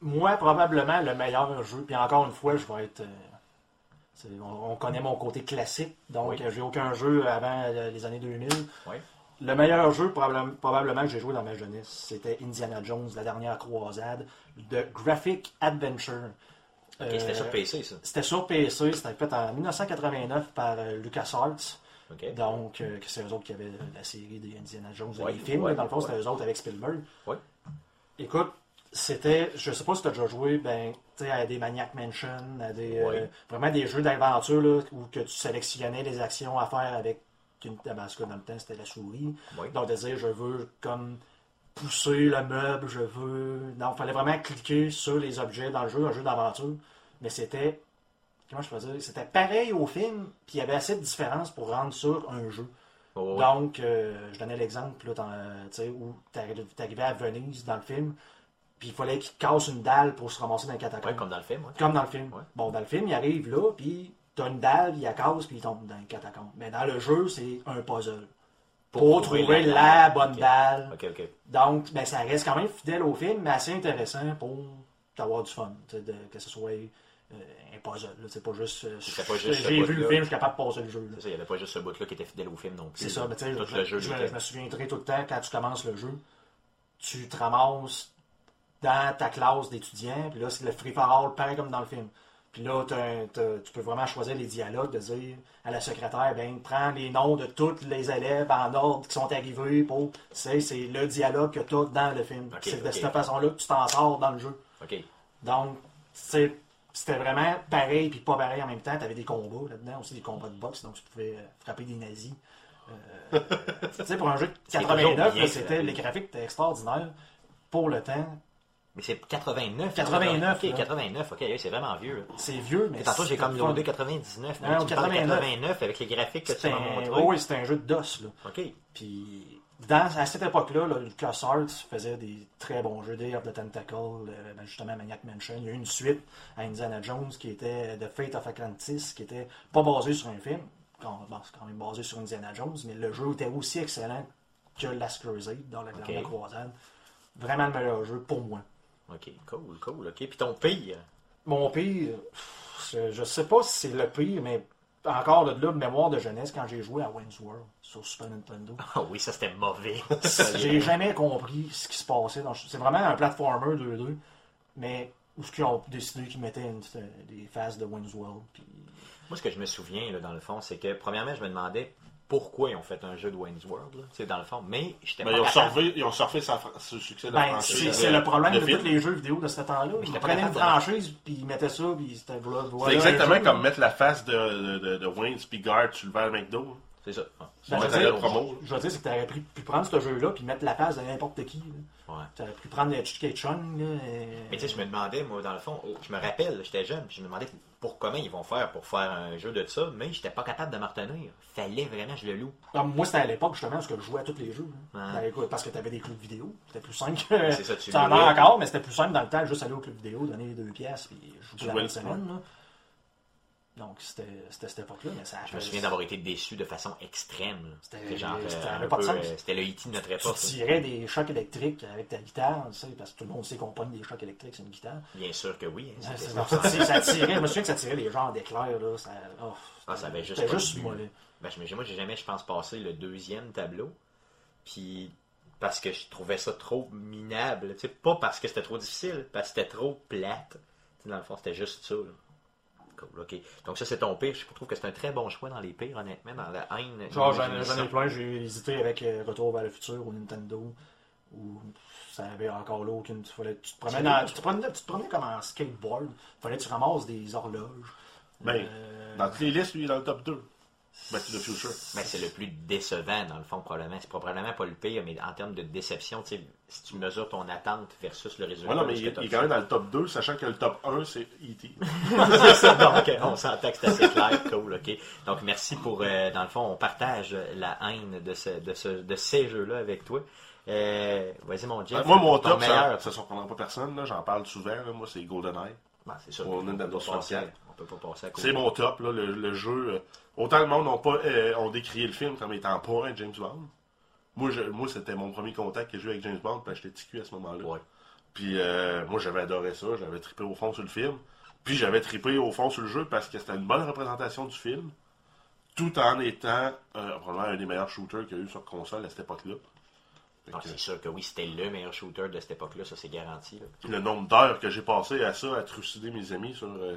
moi, probablement le meilleur jeu, puis encore une fois, je vais être. euh, on, on connaît mon côté classique, donc Oui. j'ai aucun jeu avant les années 2000. Oui. Le meilleur jeu, probable- probablement, que j'ai joué dans ma jeunesse, c'était Indiana Jones, la dernière croisade, de Graphic Adventure. C'était sur PC, ça. C'était sur PC, c'était fait en 1989 par euh, LucasArts. Donc, euh, c'est eux autres qui avaient la série des Indiana Jones Ouais, les films. ouais, dans le fond, c'était eux autres avec Spielberg. Écoute, c'était, je sais pas si tu as déjà joué, ben, à des Maniac Mansion, à des, euh, vraiment des jeux d'aventure, où que tu sélectionnais les actions à faire avec une, cas, dans le temps, c'était la souris. Donc, de dire, je veux comme pousser le meuble, je veux. Donc, il fallait vraiment cliquer sur les objets dans le jeu, un jeu d'aventure. Mais c'était. Comment je peux dire? C'était pareil au film, puis il y avait assez de différence pour rendre sur un jeu. Oh. Donc, euh, je donnais l'exemple là, dans, euh, où tu arrivais à Venise dans le film, puis il fallait qu'il casse une dalle pour se ramasser dans les catacombes. Ouais, comme dans le film. ouais. Comme dans le film. Bon, dans le film, il arrive là, puis t'as une dalle, il la casse, puis il tombe dans les catacombes. Mais dans le jeu, c'est un puzzle. Pour, trouver, la, bonne dalle. Donc, ben, ça reste quand même fidèle au film, mais assez intéressant pour avoir du fun. de- que ce soit euh, un puzzle. là. C'est pas juste. euh, J'ai vu le film, je suis capable de passer le jeu. là. C'est ça, il n'y avait pas juste ce bout-là qui était fidèle au film non plus. C'est ça, mais tu sais, je, je- me souviendrai tout le temps, quand tu commences le jeu, tu te ramasses dans ta classe d'étudiants, puis là, c'est le free for all, pareil comme dans le film. Puis là, t'as- t'as- tu peux vraiment choisir les dialogues, de dire à la secrétaire, ben, prends les noms de tous les élèves en ordre qui sont arrivés pour. C'est c'est le dialogue que tu as dans le film. C'est de cette façon-là que tu t'en sors dans le jeu. Ok. Donc, c'est- c'était vraiment pareil puis pas pareil en même temps. Tu avais des combats là-dedans, aussi des combats de boxe, donc tu pouvais euh, frapper des nazis. Euh, tu sais, pour un jeu de C'est 89, toujours bien là, c'était, les graphiques étaient extraordinaires pour le temps. Mais c'est 89. 89, Ok, là. 89, ok, c'est vraiment vieux. C'est vieux, mais tantôt, j'ai comme loadé 99. mais Non, tu me parles de 89. 89 avec les graphiques que tu m'as montré. oui, c'était un jeu de DOS. Là. Ok. Puis, dans, à cette époque-là, là, LucasArts faisait des très bons jeux, Day of the Tentacle, euh, ben, justement Maniac Mansion. Il y a eu une suite à Indiana Jones qui était The Fate of Atlantis, qui était pas basé sur un film. Quand- bon, c'est quand même basé sur Indiana Jones, mais le jeu était aussi excellent que Last Crusade, dans la Ok. dernière croisade. Vraiment le meilleur jeu pour moi. Ok, cool, cool. Ok, puis ton pire? Mon pire, je sais pas si c'est le pire, mais encore de là, mémoire de jeunesse, quand j'ai joué à Wayne's World sur Super Nintendo. Ah oui, ça c'était mauvais. J'ai jamais compris ce qui se passait. C'est vraiment un platformer 2-2, mais où ce qu'ils ont décidé qu'ils mettaient une- des phases de Wayne's World. Puis... Moi, ce que je me souviens, là, dans le fond, c'est que, premièrement, je me demandais pourquoi ils ont fait un jeu de Wayne's World, sais, dans le fond, mais j'étais Ben, pas ils, ont capable. surfé, ils ont surfé sa le succès de la Ben, franchise. c'est c'est le problème de tous les jeux vidéo de ce temps-là. Ils prenaient une franchise, puis ils mettaient ça, puis c'était voilà, C'est exactement comme mettre la face de, de, de, de Wayne Spigard sur le verre McDo. C'est ça. C'est Ben, je veux dire, promo. Je veux dire, c'est que tu aurais pu, pu prendre ce jeu-là puis mettre la face de n'importe qui. Ouais. Tu aurais pu prendre le Chicken Chung. Là, et- Mais tu sais, je me demandais, moi, dans le fond, oh, je me rappelle, j'étais jeune, puis je me demandais pour comment ils vont faire pour faire un jeu de ça, mais j'étais pas capable de m'en retenir. Fallait vraiment que je le loue. Ah, moi, c'était à l'époque, justement, parce que je jouais à tous les jeux. là. Ouais. Ben, écoute, parce que tu avais des clubs vidéo. C'était plus simple que. C'est ça, tu en louais. as encore, mais c'était plus simple dans le temps, juste aller au club vidéo, donner les deux pièces, puis jouer la semaine. Donc, c'était cette époque-là, mais ça a Je me souviens d'avoir été déçu de façon extrême. C'était- genre, le E.T. de notre Tu époque. là. tirais des chocs électriques avec ta guitare, tu sais, parce que tout le monde sait qu'on pogne des chocs électriques sur une guitare. Bien sûr que oui. hein, ça. tirait, je me souviens que ça tirait les genres d'éclairs, là. Ça, oh, Ah, ça avait juste juste. Ben, je- moi, j'ai jamais, je pense, passé le deuxième tableau. Puis, parce que je trouvais ça trop minable. Tu sais, pas parce que c'était trop difficile, parce que c'était trop plate. Tu sais, dans le fond, c'était juste ça. là. Cool, ok. Donc, ça, c'est ton pire. Je trouve que c'est un très bon choix dans les pires, honnêtement, dans la haine. Genre, j'en ai plein, j'ai hésité avec euh, Retour vers le futur ou Nintendo, où ça avait encore là aucune. Tu, fallait, tu, te promenais dans- tu, te promenais, tu te promenais comme en skateboard, fallait que tu ramasses des horloges. Ben, Euh, Dans toutes les listes, lui, il est dans le top 2. Back to the Future. Mais c'est le plus décevant, dans le fond, probablement. C'est probablement pas le pire, mais en termes de déception, si tu mesures ton attente versus le résultat. Ouais, non, mais il, est quand même dans le top 2, sachant que le top 1, c'est E.T. c'est ça, donc on s'entend que c'est assez clair, cool, ok. Donc merci pour, euh, dans le fond, on partage la haine de, ce, de, ce, de ces jeux-là avec toi. Euh, Vas-y mon Jeff. Moi, mon top, meilleur. ça, ça surprendra pas personne, j'en parle souvent, là, moi, c'est GoldenEye. Ben, c'est sûr. Pour Nintendo pas passer- 64. On peut pas passer à côté. C'est mon top, là, le, le jeu. euh, autant le monde n'a pas euh, ont décrié le film comme étant pas un James Bond. Moi, je- moi c'était mon premier contact que j'ai eu avec James Bond, puis j'étais TQ à ce moment-là. Ouais. Puis euh, moi, j'avais adoré ça, j'avais trippé au fond sur le film. Puis j'avais trippé au fond sur le jeu parce que c'était une bonne représentation du film, tout en étant euh, probablement un des meilleurs shooters qu'il y a eu sur console à cette époque-là. Ah, que, c'est sûr que oui, c'était le meilleur shooter de cette époque-là, ça c'est garanti. là. le nombre d'heures que j'ai passé à ça, à trucider mes amis sur, euh,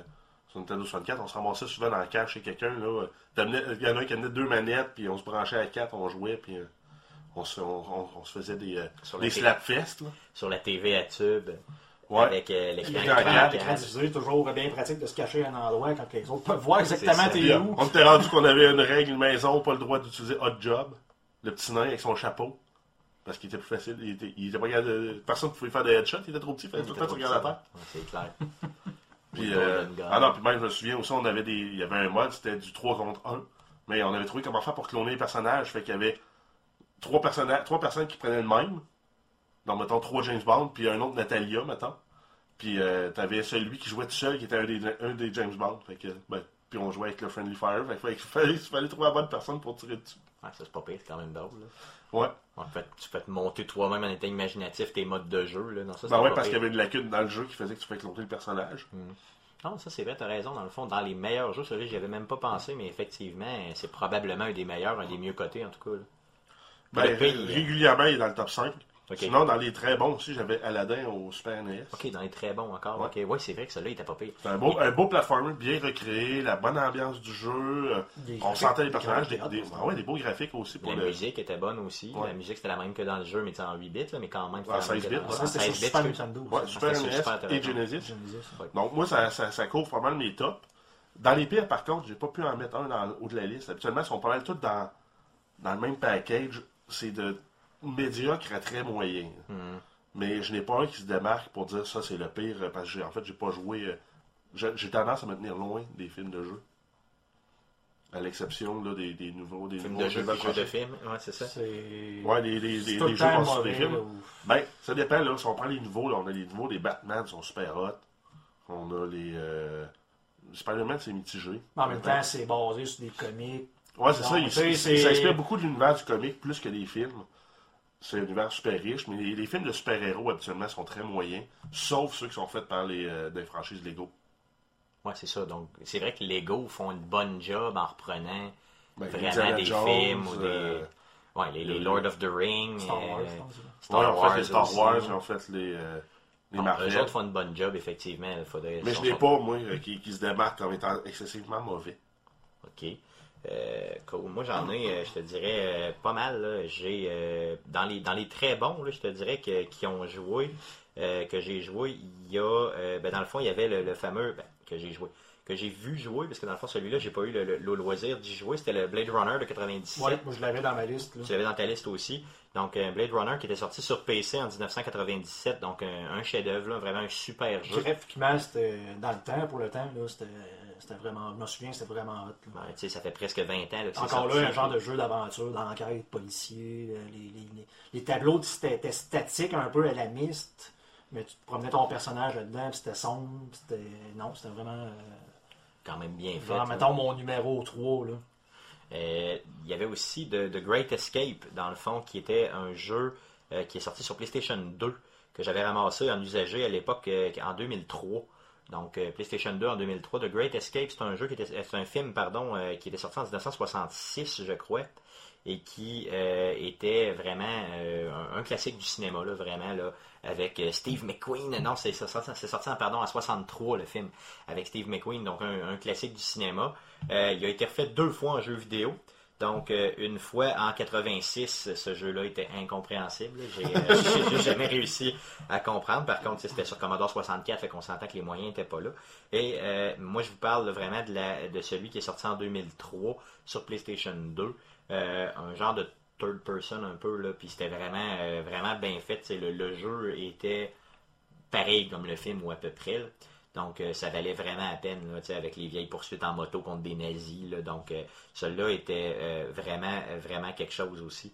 sur Nintendo 64, on se ramassait souvent dans le cache chez quelqu'un. Il y en a un qui amenait deux manettes, puis on se branchait à quatre, on jouait, puis euh, On se, on, on- on se faisait des, euh, Sur des la télé. slapfests. là. Sur la TV à tube, Ouais. avec euh, l'écran divisé, toujours bien pratique de se cacher à un endroit quand les autres peuvent voir exactement t'es euh, où. on était rendu qu'on avait une règle maison, pas le droit d'utiliser hot job. Le petit nain avec son chapeau. Parce qu'il était plus facile. Il était, il était pas personne ne pouvait faire des headshots, il était trop petit, il fallait tout le temps regarder la tête. Ouais, c'est clair. Puis, euh, ah non, puis même, je me souviens aussi, on avait des, il y avait un mode, c'était du 3 contre 1. Mais on avait trouvé comment faire pour cloner les personnages. Fait qu'il y avait trois, personnages, trois personnes qui prenaient le même. Donc, mettons, trois James Bond, puis un autre Natalia, mettons. Puis, euh, t'avais celui qui jouait tout seul, qui était un des, un des James Bond. Fait que, ben, puis on jouait avec le Friendly Fire. Fait que fallait- il fallait, trouver la bonne personne pour tirer dessus. Ouais, ça, c'est pas pire, c'est quand même drôle. là. Ouais. En fait, tu peux te monter toi-même en état imaginatif tes modes de jeu. Là. Non, ça, Ben ouais, parce qu'il y avait une lacune dans le jeu qui faisait que tu fais cloner le personnage. Non, ça c'est vrai, t'as raison. Dans le fond, dans les meilleurs jeux, celui-là, j'y avais même pas pensé, mais effectivement, c'est probablement un des meilleurs, un des mieux cotés en tout cas. là. Ben, pays, régulièrement, il est dans le top 5. Sinon, dans les très bons aussi, j'avais Aladdin au Super NES. Ok, dans les très bons encore. Ouais. Ok, ouais, c'est vrai que celui-là, il était pas pire. C'est un beau, un beau platformer, bien recréé, la bonne ambiance du jeu. euh, Des on sentait les personnages, des, des- des- ah ouais, des beaux graphiques aussi pour La le. musique était bonne aussi. Ouais. La musique, c'était la même que dans le jeu, mais en 8 bits, là, mais quand même. Ah, même 16 que dans bits. Ça, c'était sur 16 bits, Super. Nintendo. Ouais. Super NES Super, et. Genesis. Donc, moi, ça, ça, ça couvre pas mal mes tops. Dans les pires, par contre, j'ai pas pu en mettre un dans haut de la liste. Habituellement, ils sont pas mal tous dans, dans le même package. C'est de médiocre à très moyen. Mhm. Mais je n'ai pas un qui se démarque pour dire ça, c'est le pire, euh, parce que j'ai- en fait, j'ai pas joué. euh, j'ai tendance à me tenir loin des films de jeu. À l'exception là, des, des nouveaux. Des Film nouveaux de jeu, nouvelles jeu de franchises. film. Ouais, c'est ça. C'est. Ouais, des, des, c'est des, des jeux basés sur des films. ou- Ben, ça dépend, là. Si on prend les nouveaux, là, on a les nouveaux, les Batman sont super hot. On a les. Euh... Spider-Man, c'est mitigé. En même temps, c'est basé sur des comics. Ouais, c'est Non, ça. Il, il- s'inspire beaucoup de l'univers du comic plus que des films. C'est un univers super riche, mais les, les films de super-héros, habituellement, sont très moyens, sauf ceux qui sont faits par les, euh, des franchises Lego. Ouais, c'est ça. Donc, c'est vrai que Lego font une bonne job en reprenant Ben, vraiment Indiana des Jones, films ou des. euh, Ouais, les, les le- Lord of the Ring. Star Wars, euh, pense. là. Star ouais, ils ont Wars fait les Star aussi. Wars, ils ont fait les, euh, les Marvel. eux autres font une bonne job, effectivement. Il faudrait, Mais je n'ai pas, moi, euh, qui, qui se démarque comme étant excessivement mauvais. OK. Euh, cool. Moi, j'en ai, euh, je te dirais, euh, pas mal. J'ai dans les dans les très bons, là, je te dirais que qui ont joué, que j'ai joué, il y a, ben, dans le fond, il y avait le, le fameux ben, que j'ai joué, que j'ai vu jouer, parce que dans le fond, celui-là, j'ai pas eu le, le- le loisir d'y jouer. C'était le Blade Runner de 97. Ouais, moi je l'avais dans ma liste. là. Tu l'avais dans ta liste aussi. Donc, Blade Runner qui était sorti sur PC en 1997. Donc, un, un chef-d'œuvre, vraiment un super jeu. Graphiquement, c'était dans le temps, pour le temps, là, c'était c'était vraiment. Je me souviens, c'était vraiment hot. là. Ouais, tu sais, ça fait presque 20 ans là, que c'est Encore sorti. là, un genre de jeu d'aventure, d'enquête, policier. euh, Les, les, les, les tableaux étaient statiques un peu à la miste, mais tu promenais ton personnage là-dedans, c'était sombre. C'était... Non, c'était vraiment. euh, quand même bien fait. genre, mettons mon numéro 3. Là. Euh, il y avait aussi The, Great Escape, dans le fond, qui était un jeu euh, qui est sorti sur PlayStation 2, que j'avais ramassé en usagé à l'époque, en 2003. Donc, euh, PlayStation 2 en 2003. The Great Escape, c'est un jeu qui était, c'est un film, pardon, euh, qui était sorti en 1966, je crois, et qui euh, était vraiment euh, un, classique du cinéma, là, vraiment, là, avec euh, Steve McQueen. Non, c'est sorti, sorti en, pardon, en 63, le film, avec Steve McQueen, donc un, classique du cinéma. Euh, il a été refait deux fois en jeu vidéo. Donc, euh, une fois en 86, ce jeu-là était incompréhensible. J'ai euh, jamais réussi à comprendre. Par contre, c'était sur Commodore 64, fait qu'on s'entend que les moyens n'étaient pas là. Et euh, moi, je vous parle vraiment de, la, de celui qui est sorti en 2003 sur PlayStation 2. Euh, un genre de third person un peu, là. Puis c'était vraiment, vraiment bien fait. Le, le jeu était pareil comme le film ou à peu près. là. Donc, euh, ça valait vraiment la peine, là, avec les vieilles poursuites en moto contre des nazis. là. donc, euh, celui-là était euh, vraiment, vraiment quelque chose aussi.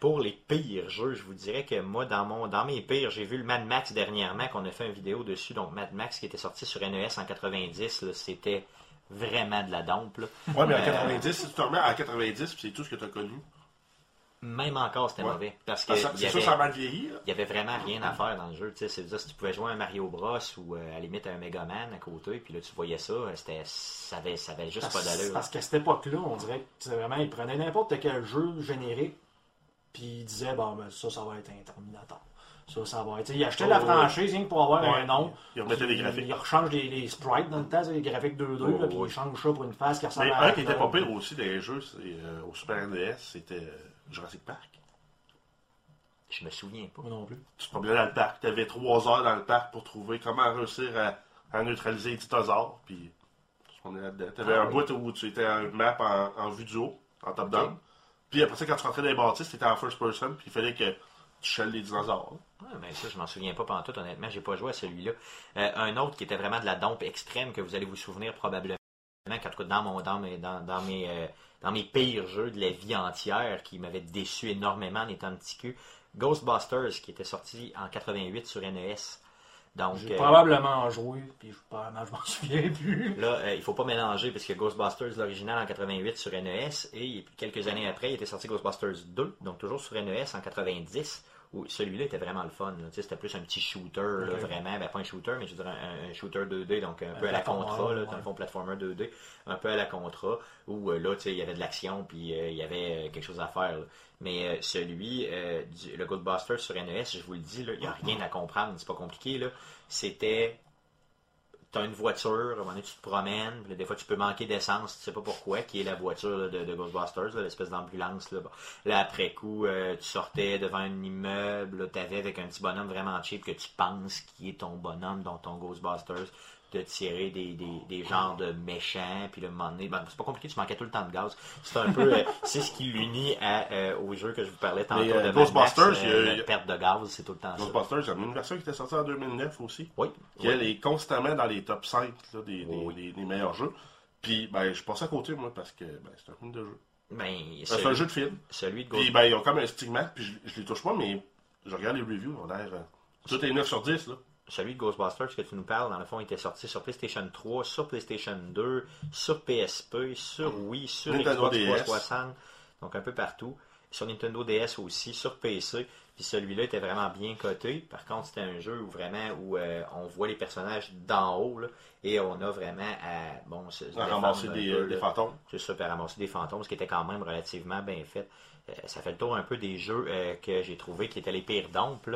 Pour les pires jeux, je vous dirais que moi, dans mon, dans mes pires, j'ai vu le Mad Max dernièrement, qu'on a fait une vidéo dessus. Donc, Mad Max qui était sorti sur NES en 90, là, c'était vraiment de la dompe. là. Ouais, mais en Euh, 90, si tu te remets à 90, puis c'est tout ce que tu as connu. Même encore, c'était Ouais. mauvais. Parce que Ah, ça- il y C'est sûr, ça a mal vieilli. il y avait vraiment rien à faire dans le jeu. tu sais. C'est-à-dire, si tu pouvais jouer à un Mario Bros ou euh, à la limite à un Mega Man à côté, puis là tu voyais ça, euh, c'était, ça, avait, ça avait juste pas Parce, d'allure. parce qu'à cette époque-là, on dirait que vraiment, ils prenaient n'importe quel jeu générique, puis ils disaient, bon, ben, ça, ça va être un Terminator. Ça, ça va être. Ils achetaient la Oh, franchise rien que pour avoir Ouais. un nom. Ils remettaient les graphiques. Ils rechangent les, les sprites dans le temps, les graphiques 2-2, Oh, là, puis ils changent ça pour une face qui ressemble Mais à un qui était pas pire aussi dans les jeux, euh, au Super NES, c'était euh, Jurassic Park? Je me souviens pas. Moi non plus. Tu te promenais dans le parc, tu avais trois heures dans le parc pour trouver comment réussir à, à neutraliser les dinosaures, puis on est là-dedans. Tu avais Ah un oui. bout où tu étais en map en, en vue du haut, en top-down. Puis après ça, quand tu rentrais dans les bâtisses, tu étais en first person, puis il fallait que tu chelles les dinosaures. Ouais, mais ça, je m'en souviens pas pendant tout, honnêtement. J'ai pas joué à celui-là. Euh, un autre qui était vraiment de la dompe extrême que vous allez vous souvenir probablement quand en tout cas, dans, mon, dans, mes, dans, dans mes, euh, dans mes pires jeux de la vie entière qui m'avaient déçu énormément en étant petit cul. Ghostbusters qui était sorti en 88 sur NES. Donc, J'ai euh, probablement joué, puis je, probablement, je m'en souviens plus. Là, euh, il faut pas mélanger parce que Ghostbusters, l'original en 88 sur NES, et quelques années après, il était sorti Ghostbusters 2, donc toujours sur NES en 90, où celui-là était vraiment le fun. là. Tu sais, C'était plus un petit shooter, là, vraiment. Ben, pas un shooter, mais je dirais un, un shooter 2D, donc un, Un peu à la Contra, là, dans le fond, platformer 2D, un peu à la Contra, où euh, là, tu sais, il y avait de l'action, puis euh, il y avait euh, quelque chose à faire. là. Mais euh, celui, euh, du- le Ghostbusters sur NES, je vous le dis, là, il n'y a rien à comprendre, c'est pas compliqué. là. C'était T'as une voiture, à un moment donné, tu te promènes, puis des fois tu peux manquer d'essence, tu sais pas pourquoi, qui est la voiture de, Ghostbusters, l'espèce d'ambulance. Là. Là, après coup, euh, tu sortais devant un immeuble, tu avais avec un petit bonhomme vraiment cheap que tu penses qui est ton bonhomme, dont ton Ghostbusters, de tirer des, des, des genres de méchants, puis le moment donné, ben, c'est pas compliqué, tu manquais tout le temps de gaz. C'est un peu, euh, c'est ce qui l'unit à, euh, au jeu que je vous parlais tantôt Mais, euh, de Ghostbusters, il y a- euh, a- la perte de gaz, c'est tout le temps ça. Ghostbusters, il y a une version qui était sortie en 2009 aussi. Oui. qui elle est constamment dans les top 5 là, des, des- Oui. des- des meilleurs jeux. Puis ben, je passe à côté, moi, parce que ben, c'est un film de jeu. Ben, Ben, c'est un jeu de film. celui de Puis ben, ils ont comme un stigmate, puis je, je les touche pas, mais je regarde les reviews, ils ont l'air. euh, tout est 9 sur 10, là. Celui de Ghostbusters que tu nous parles, dans le fond, était sorti sur PlayStation 3, sur PlayStation 2, sur PSP, sur Wii, sur Nintendo Xbox DS. 360, donc un peu partout. Sur Nintendo DS aussi, sur PC. Puis celui-là était vraiment bien coté. Par contre, c'était un jeu où vraiment où euh, on voit les personnages d'en haut là, et on a vraiment à bon se, À ramasser un des, peu, euh, des fantômes. C'est ça, puis ramasser des fantômes, ce qui était quand même relativement bien fait. Euh, ça fait le tour un peu des jeux euh, que j'ai trouvé qui étaient les pires dompes.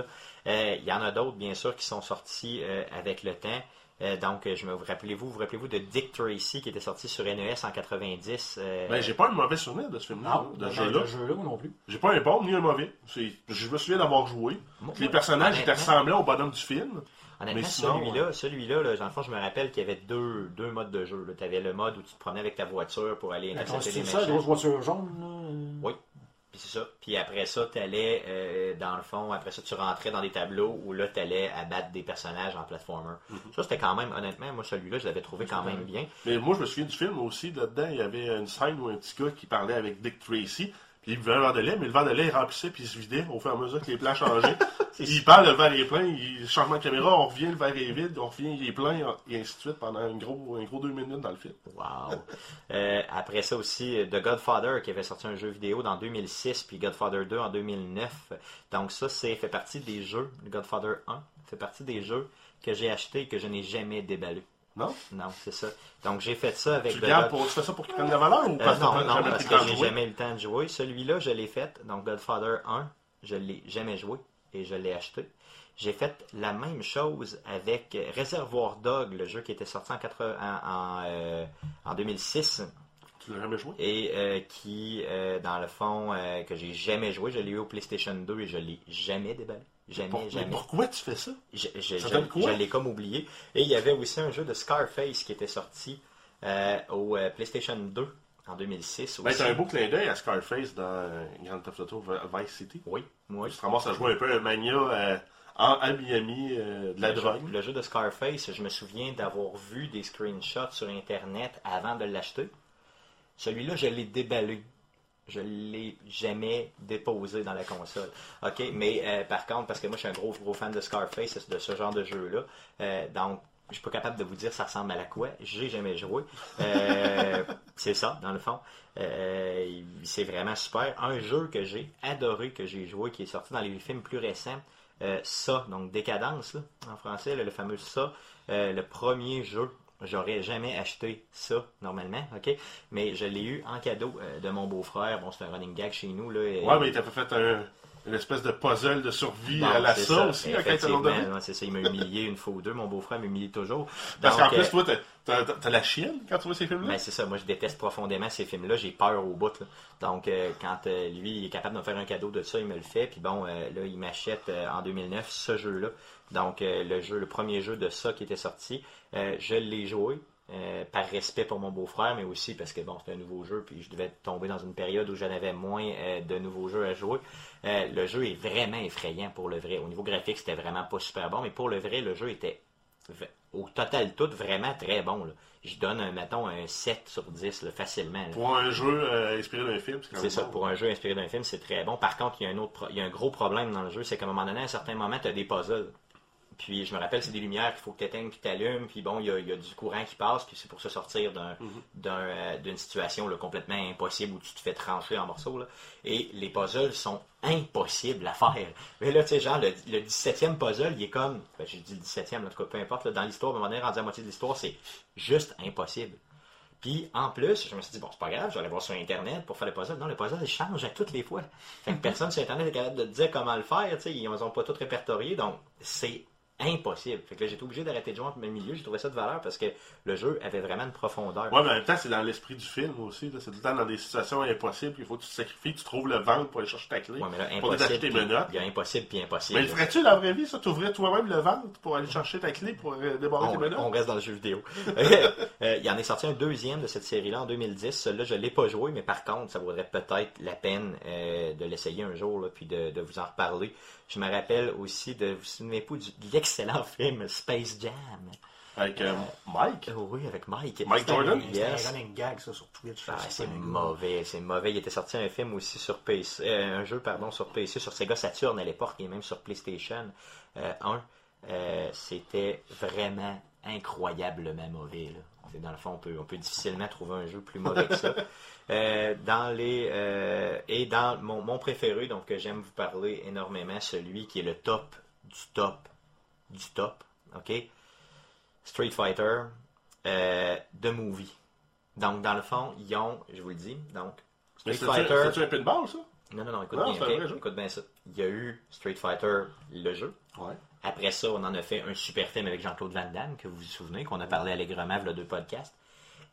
Euh, Il y en a d'autres, bien sûr, qui sont sortis euh, avec le temps. Euh, donc, je me vous rappelez-vous, vous rappelez-vous de Dick Tracy qui était sorti sur NES en 90. euh, Ben, j'ai pas un mauvais souvenir de ce film-là, Non, de de ce jeu-là. non plus. J'ai pas un bon ni un mauvais. C'est- Je me souviens d'avoir joué. Les personnages étaient ressemblants au bonhomme du film. Honnêtement, Mais sinon, celui-là, celui-là, là, dans le fond, je me rappelle qu'il y avait deux, deux modes de jeu. Tu avais le mode où tu te promenais avec ta voiture pour aller intercepter des c'est ça, méchants. grosse voiture jaune, là. Oui. Puis c'est ça. Puis après ça, tu allais, dans le fond, après ça, tu rentrais dans des tableaux où là, tu allais abattre des personnages en platformer. Ça, c'était quand même, honnêtement, moi, celui-là, je l'avais trouvé quand même bien. Mais moi, je me souviens du film aussi. Là-dedans, il y avait une scène où un petit gars qui parlait avec Dick Tracy. Puis il buvait un verre de lait, mais le verre de lait il remplissait puis il se vidait au fur et à mesure que les plans changeaient. il parle, le verre est plein, il changement de caméra, on revient, le verre est vide, on revient, il est plein, et ainsi de suite pendant un gros, un gros deux minutes dans le film. Wow. Euh, après ça aussi, The Godfather, qui avait sorti un jeu vidéo dans 2006, puis Godfather 2 en 2009. Donc ça, c'est fait partie des jeux, Godfather 1, fait partie des jeux que j'ai acheté et que je n'ai jamais déballé. Non? Non, c'est ça. Donc j'ai fait ça avec Tu, le pour, fais ça pour qu'il prenne de la valeur ou Euh, parce non, non, jamais parce que j'ai jamais eu le temps de jouer. Celui-là, je l'ai fait. Donc, Godfather 1, je l'ai jamais joué et je l'ai acheté. J'ai fait la même chose avec Reservoir Dog, le jeu qui était sorti en, 80 en, en, euh, en 2006 Tu l'as jamais joué? et euh, qui, euh, dans le fond, que j'ai jamais joué. Je l'ai eu au PlayStation 2 et je l'ai jamais déballé. Jamais, Pour- mais pourquoi tu fais ça? Je, je- Ça je- je l'ai comme oublié. Et il y avait aussi un jeu de Scarface qui était sorti euh, au euh, PlayStation 2 en 2006. Ben, t'as un beau clin d'œil à Scarface dans euh, Grand Theft Auto Vice City. Oui, oui. Tu te ramasses à jouer un peu un mania en, à Miami de la le, drogue. Jeu, le jeu de Scarface, je me souviens d'avoir vu des screenshots sur Internet avant de l'acheter. Celui-là, je l'ai déballé. Je l'ai jamais déposé dans la console. OK, mais euh, par contre, parce que moi, je suis un gros, gros fan de Scarface, de ce genre de jeu-là, euh, donc je suis pas capable de vous dire ça ressemble à la quoi. J'ai jamais joué. Euh, c'est ça, dans le fond. C'est vraiment super. Un jeu que j'ai adoré, que j'ai joué, qui est sorti dans les films plus récents, ça, donc Décadence, là, en français, là, le fameux ça, le premier jeu. J'aurais jamais acheté ça normalement, ok, mais je l'ai eu en cadeau euh, de mon beau-frère. Bon, c'est un running gag chez nous là. Ouais, mais t'as pas fait un, une espèce de puzzle de survie à la ça, aussi, à quand c'est ça, il m'a humilié une fois ou deux, mon beau-frère m'humilie toujours. Parce qu'en plus, euh, toi, t'as- la chienne quand tu vois ces films-là? Ben, c'est ça, moi je déteste profondément ces films-là, j'ai peur au bout. là. Donc euh, quand euh, lui il est capable de me faire un cadeau de ça, il me le fait. Puis bon, euh, là il m'achète en 2009 ce jeu-là. Donc le jeu, le premier jeu de ça qui était sorti, je l'ai joué. Euh, par respect pour mon beau-frère, mais aussi parce que bon, c'était un nouveau jeu, puis je devais tomber dans une période où j'en avais moins euh, de nouveaux jeux à jouer. Euh, le jeu est vraiment effrayant pour le vrai. Au niveau graphique, c'était vraiment pas super bon, mais pour le vrai, le jeu était au total tout vraiment très bon. là. Je donne, un, mettons, un 7 sur 10 là, facilement. là. Pour un jeu inspiré d'un film, c'est quand C'est ça, bon. pour un jeu inspiré d'un film, c'est très bon. Par contre, il y a un autre il y a un gros problème dans le jeu, c'est qu'à un moment donné, à un certain moment, tu as des puzzles. Puis je me rappelle, c'est des lumières qu'il faut que tu éteignes puis tu allumes, puis bon, il y, a, il y a du courant qui passe, puis c'est pour se sortir d'un, euh, d'une situation là, complètement impossible où tu te fais trancher en morceaux. Là. Et les puzzles sont impossibles à faire. Mais là, tu sais, genre, le, le 17e puzzle, il est comme, ben, j'ai dit le 17e, en tout cas, peu importe, là, dans l'histoire, à un moment donné, rendu à la moitié de l'histoire, c'est juste impossible. Puis en plus, je me suis dit, bon, c'est pas grave, je vais aller voir sur Internet pour faire le puzzle. Non, le puzzle, il change à toutes les fois. Fait que personne sur Internet est capable de te dire comment le faire, tu sais, ils ont pas tout répertorié, donc c'est impossible. Fait que là, j'étais obligé d'arrêter de jouer entre mes milieux, j'ai trouvé ça de valeur parce que le jeu avait vraiment une profondeur. Ouais, mais en même temps, c'est dans l'esprit du film aussi. C'est tout le temps dans des situations impossibles. Il faut que tu te sacrifies, tu trouves le ventre pour aller chercher ta clé. Ouais, mais là, pour impossible. détacher tes. Il y a impossible puis impossible. Mais le ferais-tu dans la vraie vie, ça? T'ouvrais toi-même le ventre pour aller chercher ta clé pour euh, débarrer tes menottes? on reste dans le jeu vidéo. Euh, il y en est sorti un deuxième de cette série-là en 2010. Celui-là, je ne l'ai pas joué, mais par contre, ça vaudrait peut-être la peine euh, de l'essayer un jour, là, puis de, de vous en reparler. Je me rappelle aussi de, vous vous souvenez pas du- de l'excellent film Space Jam. Avec euh, Mike? Oh oui, avec Mike. Mike Jordan? Yes. un running gag, ça, sur Twitch. Ah, c'est mauvais, c'est mauvais. Il était sorti un film aussi sur PC, euh, un jeu pardon sur PC, sur Sega Saturn à l'époque et même sur PlayStation euh, 1. Euh, C'était vraiment incroyablement mauvais. Là. Dans le fond, on peut, on peut difficilement trouver un jeu plus mauvais que ça. Euh, dans les euh, et dans mon, mon préféré, donc que j'aime vous parler énormément, celui qui est le top du top du top, ok? Street Fighter, euh, The Movie. Donc, dans le fond, ils ont, je vous le dis, donc, Street Fighter. c'était-tu un pinball, ça? Non, non, non, écoute Non, bien, vrai écoute bien ça. Il y a eu Street Fighter, le jeu. Ouais. Après ça, on en a fait un super film avec Jean-Claude Van Damme, que vous vous souvenez, qu'on a parlé allègrement a deux podcasts.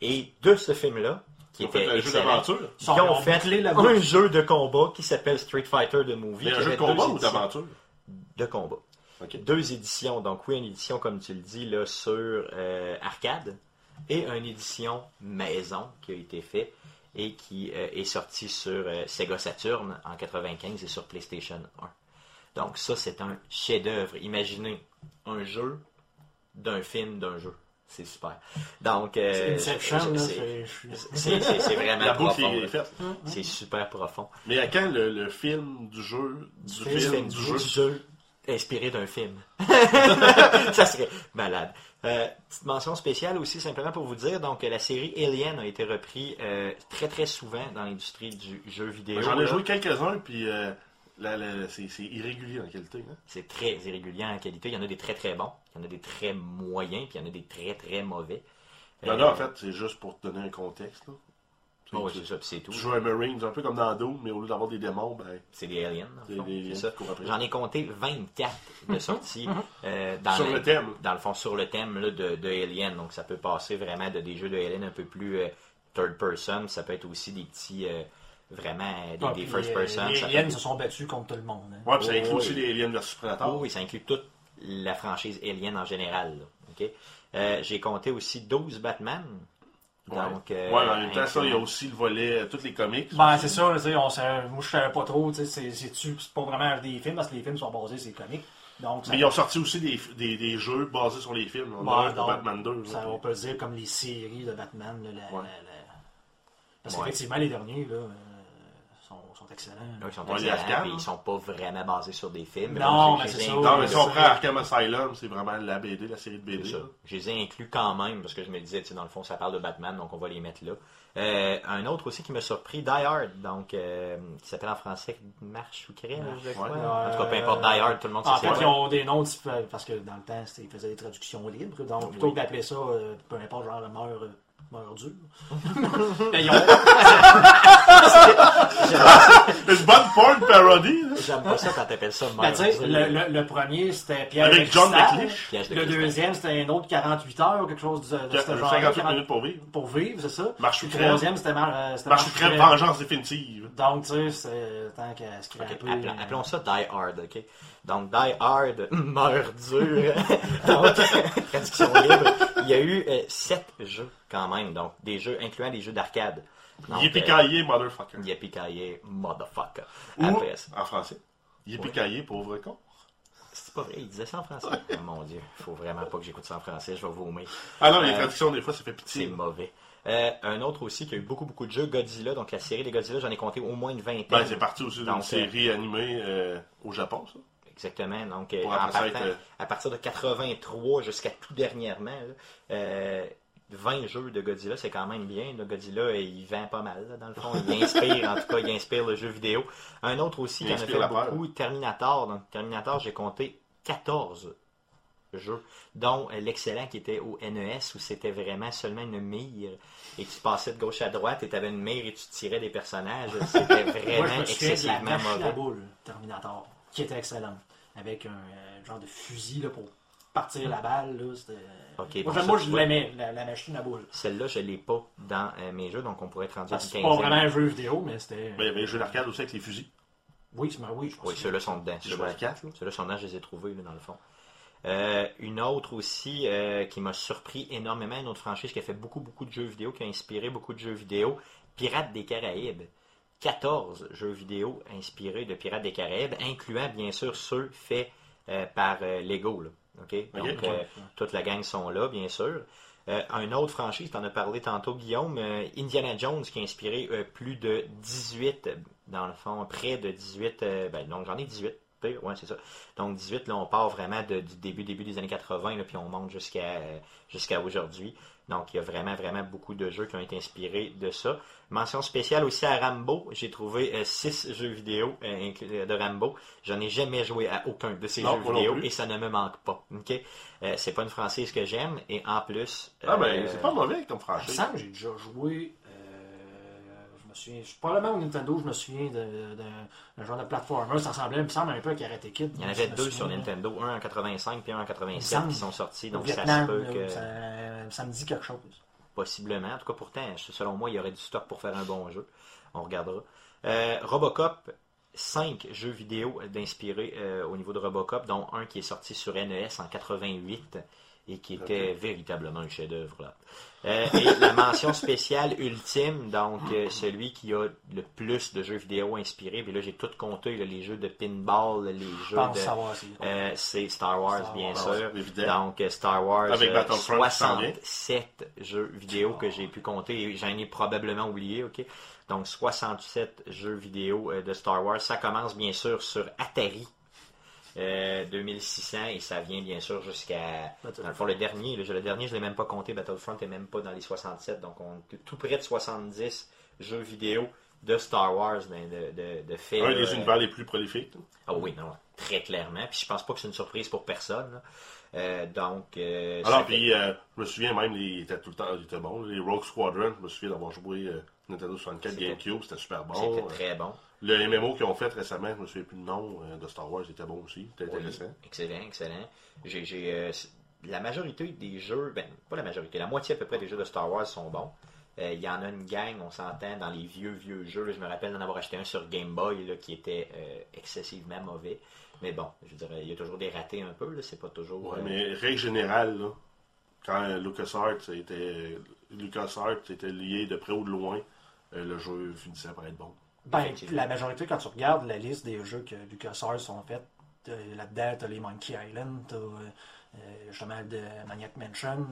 Et de ce film-là, qui Ils était un jeu d'aventure. ils ont fait un jeu de combat qui s'appelle Street Fighter The Movie. Mais un jeu de combat ou d'aventure? De combat. Deux éditions. Donc oui, une édition, comme tu le dis, là, sur euh, arcade et une édition maison qui a été faite et qui euh, est sortie sur euh, Sega Saturn en 95 et sur PlayStation 1. Donc ça, c'est un chef-d'œuvre. Imaginez un jeu d'un film d'un jeu. C'est super. Donc, euh, C'est vraiment profond. faite. C'est super profond. Mais à quand le, le film du jeu, du film, film, du du jeu, jeu? Inspiré d'un film. ça serait malade. Euh, petite mention spéciale aussi, simplement pour vous dire, donc la série Alien a été reprise euh, très très souvent dans l'industrie du jeu vidéo. J'en ai joué quelques-uns, puis euh, c'est irrégulier en qualité. hein. C'est très irrégulier en qualité. Il y en a des très très bons, il y en a des très moyens, puis il y en a des très très mauvais. Il y en Euh, a, en fait, c'est juste pour te donner un contexte. là. Oh, c'est ça, puis c'est tout. tu joues à Marines, un peu comme dans Doom, mais au lieu d'avoir des démons, ben, C'est des aliens. J'en ai compté 24 de sorties euh, dans Sur le thème. Dans le fond, sur le thème là, de, de Alien. Donc, ça peut passer vraiment de des jeux de Alien un peu plus euh, third person. Ça peut être aussi des petits, euh, vraiment, des, Ah, des first person. Les aliens se sont battus contre tout le monde. hein. Ouais, puis ça Oh, inclut oui. aussi les aliens versus Predator. Oh, oui, ça inclut toute la franchise Alien en général. là. Euh, J'ai compté aussi 12 Batman. Ouais. Donc, euh, ouais, mais en même temps, ça, il y a aussi le volet, euh, tous les comics. Ben, c'est ça, on savait- moi je savais pas trop, tu sais, c'est- pas vraiment des films parce que les films sont basés sur les comics. Donc, Mais ils ont sorti aussi des, des, des jeux basés sur les films. On pour donc, Batman 2. ça, on peut dire comme les séries de Batman. là, la- Ouais. la- la- Parce Ouais. qu'effectivement, les derniers là, Là, ils sont excellents, Arkham, mais ils sont pas vraiment basés sur des films. Non, mais c'est ça. Non, mais si on c'est prend. Arkham Asylum, c'est vraiment la BD, la série de BD. C'est ça. Je les ai inclus quand même parce que je me disais, tu sais, dans le fond, ça parle de Batman, donc on va les mettre là. Euh, un autre aussi qui m'a surpris, Die Hard, donc euh, qui s'appelle en français Marche ou Crème, je crois. Ouais. En tout cas, peu importe Die Hard, tout le monde sait En fait, ils ont des noms parce que dans le temps, ils faisaient des traductions libres. Donc, plutôt Oui. que d'appeler ça, euh, peu importe, genre, meurt, meurt dur. Ben, ils ont- Une bonne porn parody, là. J'aime pas ça quand t'appelles ça Ben, tu sais, Merde. le, le, le premier, c'était Pierre Avec John. McLeish. Le deuxième, c'était un autre 48 heures ou quelque chose de, de ce genre. 58 40 minutes pour vivre. pour vivre, c'est ça. Marche ou Le troisième, c'était Mar euh, Marche ou crève, vengeance définitive. Donc, tu sais, c'est tant qu'à se Ok, scraper. appelons, euh, appelons ça Die Hard, ok? Donc, Die Hard meurt dur. donc, traduction libre. Il y a eu euh, sept jeux quand même, donc des jeux incluant des jeux d'arcade. Yippee-ki-yay, motherfucker. euh, Yippee-ki-yay, motherfucker. Ou, Après ça. en français, Yippee-ki-yay, pauvre con. C'est pas vrai, il disait ça en français. Oh mon dieu, faut vraiment pas que j'écoute ça en français, je vais vomir. Ah non, les Euh, traductions, des fois, ça fait C'est pitié. mauvais. Euh, un autre aussi qui a eu beaucoup beaucoup de jeux, Godzilla, donc la série des Godzilla, j'en ai compté au moins une vingtaine. Ben, c'est parti aussi d'une Donc, série animée euh, au Japon, ça. Exactement. Donc, euh, partant- être, euh, à partir de 83 jusqu'à tout dernièrement, là, euh, 20 jeux de Godzilla, c'est quand même bien. Le Godzilla, il vend pas mal, là, dans le fond. Il inspire, en tout cas, il inspire le jeu vidéo. Un autre aussi Il qui en a fait peur. beaucoup, Terminator. Donc, Terminator, j'ai compté 14 jeux, dont l'excellent qui était au NES, où c'était vraiment seulement une mire, et tu passais de gauche à droite, et tu avais une mire et tu tirais des personnages. C'était Moi, je vraiment de la excessivement mauvais. boule, Terminator, qui était excellente. Avec un euh, genre de fusil là, pour partir la balle. Là, c'était... Ok, moi, bon, j'aime- ça, moi, je l'aimais, la, la machine à boule. Celle-là, je l'ai pas dans euh, mes jeux, donc on pourrait être rendu à Parce une que C'est pas vraiment un jeu vidéo, mais c'était. Ben, il y avait les jeux d'arcade aussi avec les fusils. Oui, c'est oui, je pense. Oui, ceux-là sont dedans. Les Ceux-là, jeux d'arcade, là. ceux-là sont dedans, je les ai trouvés, là, dans le fond. Euh, une autre aussi euh, qui m'a surpris énormément, une autre franchise qui a fait beaucoup, beaucoup de jeux vidéo, qui a inspiré beaucoup de jeux vidéo, Pirates des Caraïbes. 14 jeux vidéo inspirés de Pirates des Caraïbes, incluant bien sûr ceux faits euh, par euh, Lego. là. OK? Donc, euh, toute la gang sont là, bien sûr. Euh, un autre franchise, tu en as parlé tantôt, Guillaume, euh, Indiana Jones, qui a inspiré plus de 18, euh, dans le fond, près de 18, euh, ben, donc j'en ai 18, pire, ouais, c'est ça. Donc 18, là, on part vraiment de- du début, début des années 80, là, puis on monte jusqu'à jusqu'à aujourd'hui. Donc il y a vraiment, vraiment beaucoup de jeux qui ont été inspirés de ça. Mention spéciale aussi à Rambo, j'ai trouvé 6 jeux vidéo euh, euh, de Rambo. J'en ai jamais joué à aucun de ces Non, jeux vidéo et ça ne me manque pas. ok? Euh, c'est pas une franchise que j'aime et en plus. Ah, ben, euh, c'est pas mauvais me franchise. que j'ai déjà joué. Euh, je me souviens. Probablement au Nintendo, je me souviens d'un genre de platformer. Ça ressemblait, il me semble, un peu à Karate Kid. Il y en avait deux sur. Nintendo, un en 85 puis un en Il me 87 semble. qui sont sortis. Donc ça se peut que. ça, ça me dit quelque chose. Possiblement. En tout cas, pourtant, selon moi, il y aurait du stock pour faire un bon jeu. On regardera. Euh, Robocop, 5 jeux vidéo d'inspirés euh, au niveau de Robocop, dont un qui est sorti sur NES en 88 et qui était véritablement un chef-d'œuvre. là. Euh, et la mention spéciale ultime, donc euh, celui qui a le plus de jeux vidéo inspirés. Puis là, j'ai tout compté, là, les jeux de pinball, les Je jeux de. Euh, c'est Star Wars, Star bien Wars, sûr. évidemment. Donc, euh, Star Wars, Avec euh, Battlefront qui s'en vient. 67 jeux vidéo que j'ai pu compter. et J'en ai probablement oublié, ok? Donc, 67 jeux vidéo euh, de Star Wars. Ça commence, bien sûr, sur Atari. Euh, 2600 et ça vient bien sûr jusqu'à dans le fond le dernier le, le dernier je l'ai même pas compté Battlefront est même pas dans les 67 donc on est tout près de 70 jeux vidéo de Star Wars ben, de, de, de faits Un des euh, univers les plus prolifiques. ah oui, non, très clairement. Puis je pense pas que c'est une surprise pour personne. Euh, donc, euh, Alors, puis, euh, je me souviens même, il était tout le temps, il était bon. Les Rogue Squadron, je me souviens d'avoir joué euh, Nintendo 64 C'était- GameCube, c'était super bon. c'était Euh, très bon. Le MMO qu'ils ont fait récemment, je me souviens plus le nom euh, de Star Wars, était bon aussi. C'était Oui, intéressant. excellent, excellent. J'ai, euh, la majorité des jeux, ben, pas la majorité, la moitié à peu près des jeux de Star Wars sont bons. Euh, Il y en a une gang, on s'entend, dans les vieux, vieux jeux. là, je me rappelle d'en avoir acheté un sur Game Boy là, qui était euh, excessivement mauvais. Mais bon, je dirais, il y a toujours des ratés un peu. C'est pas toujours. Ouais, mais règle générale, là, quand LucasArts était, LucasArts était lié de près ou de loin, le jeu finissait par être bon. Ben, la majorité, quand tu regardes la liste des jeux que LucasArts ont fait, là-dedans, t'as les Monkey Island, t'as euh, euh, justement de Maniac Mansion.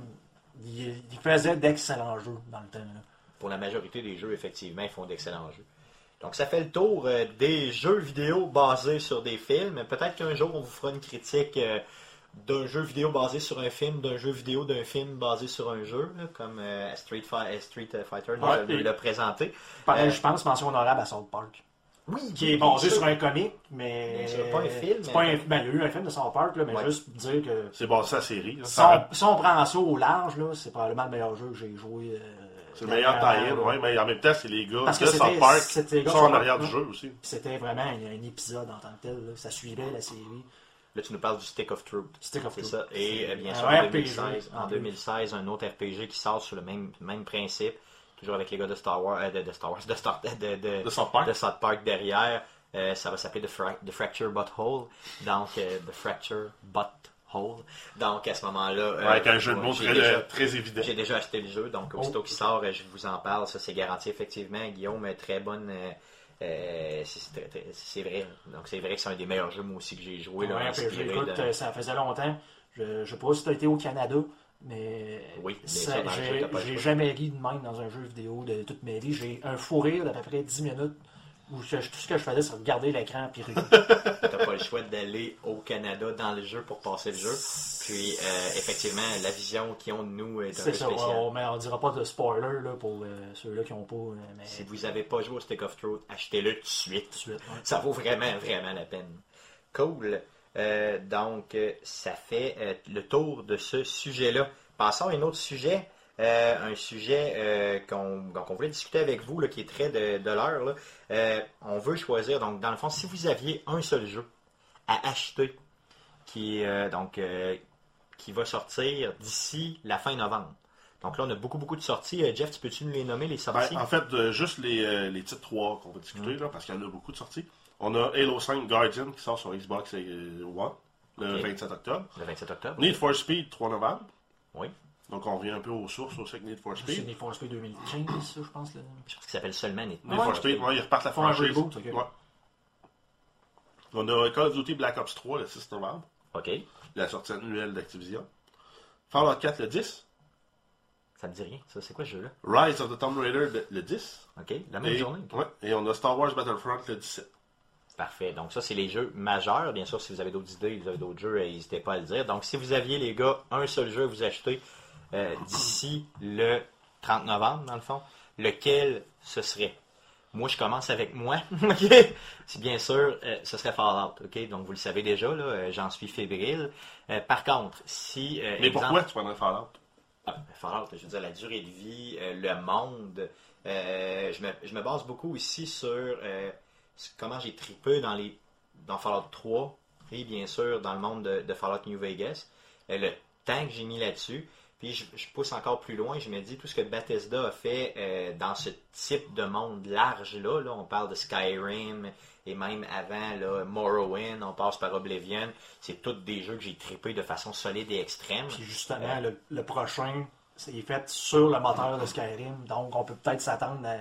Ils il faisaient d'excellents jeux dans le temps. là. pour la majorité des jeux, effectivement, ils font d'excellents jeux. Donc, ça fait le tour euh, des jeux vidéo basés sur des films. Peut-être qu'un jour, on vous fera une critique euh, d'un jeu vidéo basé sur un film, d'un jeu vidéo d'un film basé sur un jeu, là, comme euh, Street, Fi- euh, Street Fighter nous Ouais, l'a présenté. Pareil, Euh, je pense, mention honorable à South Park. Oui, Qui est basé sur un comic, mais. Sûr, pas un film, C'est mais- pas un- ben, il y a eu un film de South Park, là, mais Ouais. juste pour dire que. C'est basé sur la série. là. Si on, si on prend ça au large, c'est probablement le meilleur jeu que j'ai joué euh, C'est le meilleur tie-in, ouais, mais en même temps, c'est les gars Parce que de South Park qui sont en arrière du jeu aussi. C'était vraiment un, un épisode en tant que tel. là. Ça suivait la série. Là, tu nous parles du Stick of Truth. Stick of C'est Truth. ça. Et euh, bien sûr, en RPG, 2016, en en 2016, un autre RPG qui sort sur le même, même principe, toujours avec les gars de Star Wars, euh, de, de Star Wars, de, Star, de, de, De South Park. de South Park derrière. Euh, ça va s'appeler The, Fra- The Fracture Butthole. Donc, euh, The Fracture Butthole. Donc, à ce moment-là. Ouais, avec un jeu de mots très, déjà- très évident. j'ai déjà acheté le jeu, donc aussitôt qu'il sort, je vous en parle. Ça, c'est garanti, effectivement. Guillaume, très bonne. Euh, c'est- vrai. Donc, c'est vrai que c'est un des meilleurs jeux, moi aussi, que j'ai joué. Là, Ouais, écoute, de- euh, ça faisait longtemps. Je, je sais pas si tu as été au Canada, mais Oui, j'ai jamais ri de même dans un jeu vidéo de toute ma vie. J'ai un fou rire d'à peu près 10 minutes où je- tout ce que je faisais, c'est regarder l'écran puis rire. T'as pas le choix d'aller au Canada dans le jeu pour passer le jeu. Puis, euh, effectivement, la vision qu'ils ont de nous est un C'est peu ça, spéciale. on, mais on dira pas de spoiler là, pour euh, ceux-là qui n'ont pas. euh, mais Si vous n'avez pas joué au Stick of Truth, achetez-le tout de suite. suite, ouais. Ça vaut vraiment, vraiment la peine. Cool. Euh, donc, ça fait le tour de ce sujet-là. Passons à un autre sujet. Euh, un sujet euh, qu'on voulait discuter avec vous, là, qui est très de, de l'heure. Euh, on veut choisir, donc, dans le fond, si vous aviez un seul jeu à acheter, qui, donc, qui va sortir d'ici la fin novembre. Donc là, on a beaucoup, beaucoup de sorties. Jeff, tu peux-tu nous les nommer, les Ben, sorties? en fait, euh, juste les, euh, les titres 3 qu'on va discuter, là, parce qu'il y en a beaucoup de sorties. On a Halo 5 Guardian qui sort sur Xbox One le Ok. 27 octobre. Le 27 octobre. Need for Speed 3 novembre. Oui. Donc on revient un peu aux sources aussi avec Need for C'est Speed. Need for Speed 2015, ça, je pense. Là. Je pense qu'il s'appelle seulement Need Need for Speed, ouais, ils repartent la franchise. reboot, ok. Ouais. On a Call of Duty Black Ops 3 le 6 novembre, OK. la sortie annuelle d'Activision. Fallout 4 le 10. Ça me dit rien. Ça, c'est quoi ce jeu-là? Rise of the Tomb Raider le- le 10. OK. La même Et, journée. Ouais, et on a Star Wars Battlefront le 17. Parfait. Donc, ça, c'est les jeux majeurs. Bien sûr, si vous avez d'autres idées, vous avez d'autres jeux, euh, n'hésitez pas à le dire. Donc, si vous aviez, les gars, un seul jeu à vous acheter euh, d'ici le 30 novembre, dans le fond, lequel ce serait? Moi, je commence avec moi. OK? C'est bien sûr, euh, ce serait Fallout. OK? Donc, vous le savez déjà, là, euh, j'en suis fébrile. Euh, par contre, si. Mais exemple- pourquoi tu prendrais Fallout? Ah, Fallout, je veux dire, la durée de vie, le monde. je, me, je me base beaucoup ici sur comment j'ai tripé dans, les, dans Fallout 3 et bien sûr dans le monde de, de Fallout New Vegas. Le temps que j'ai mis là-dessus. Puis je, je pousse encore plus loin, je me dis tout ce que Bethesda a fait euh, dans ce type de monde large-là. Là, on parle de Skyrim et même avant là, Morrowind, on passe par Oblivion. C'est tous des jeux que j'ai trippé de façon solide et extrême. Puis justement, le, le prochain, c'est fait sur le moteur de Skyrim. Donc, on peut peut-être s'attendre à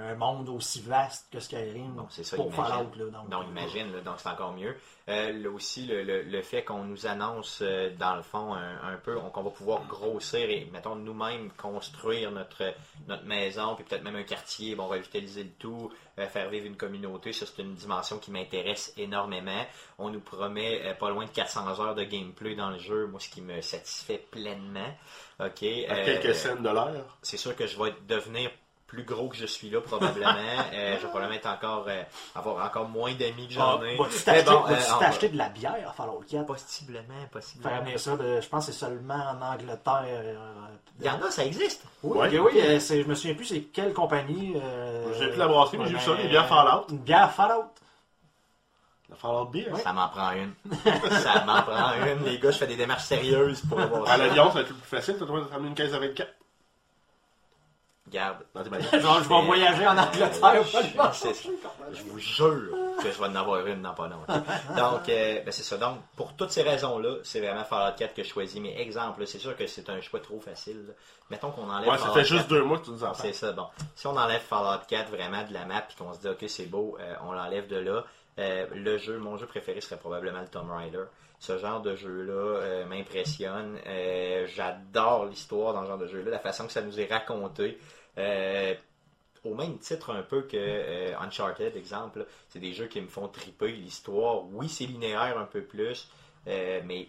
un, monde aussi vaste que Skyrim Bon, c'est ça, pour imagine. Fallout. Là, donc, Donc, imagine, là, donc c'est encore mieux. Euh, là aussi, le, le- le fait qu'on nous annonce, euh, dans le fond, un, un peu, on- qu'on va pouvoir grossir et, mettons, nous-mêmes construire notre, notre maison, puis peut-être même un quartier, bon, revitaliser le tout, euh, faire vivre une communauté, ça, c'est une dimension qui m'intéresse énormément. On nous promet euh, pas loin de 400 heures de gameplay dans le jeu, moi, ce qui me satisfait pleinement. OK. À euh, quelques scènes de l'heure. c'est sûr que je vais devenir plus gros que je suis là, probablement. Euh, je vais probablement être encore, euh, avoir encore moins d'amis que Ah, j'en ai. Vas-tu t'acheter bon, euh, de la bière à Fallout 4 Possiblement, Faire possiblement. amener ça, de- je pense que c'est seulement en Angleterre. euh, Il y en a, ça existe. Oui, Ouais. oui, euh, je me souviens plus c'est quelle compagnie. euh, J'ai plus la brasserie, mais j'ai vu ça, les bières Fallout. Une bière Fallout. La Fallout Beer. Ça m'en prend une. ça m'en prend une. Les gars, je fais des démarches sérieuses pour avoir À ça. l'avion, ça va être plus facile. Tu dois ramener une caisse à 24 Bagages. Genre, je vais voyager en Angleterre. Euh, voir. c'est- Je vous jure que je vais en avoir une dans pas longtemps. Donc, euh, ben, c'est ça. Donc, pour toutes ces raisons-là, c'est vraiment Fallout 4 que je choisis. Mais exemple, c'est sûr que c'est un choix trop facile. là. Mettons qu'on enlève Ouais, ça Fallout fait juste 4. deux mois que tu nous en C'est ça, bon. Si on enlève Fallout 4 vraiment de la map et qu'on se dit, ok, c'est beau, euh, on l'enlève de là, euh, le jeu, mon jeu préféré serait probablement le Tomb Raider. Ce genre de jeu-là euh, m'impressionne. Euh, J'adore l'histoire dans ce genre de jeu-là, la façon que ça nous est raconté. Euh, au même titre un peu que euh, Uncharted, exemple, c'est des jeux qui me font triper. L'histoire, oui, c'est linéaire un peu plus, euh, mais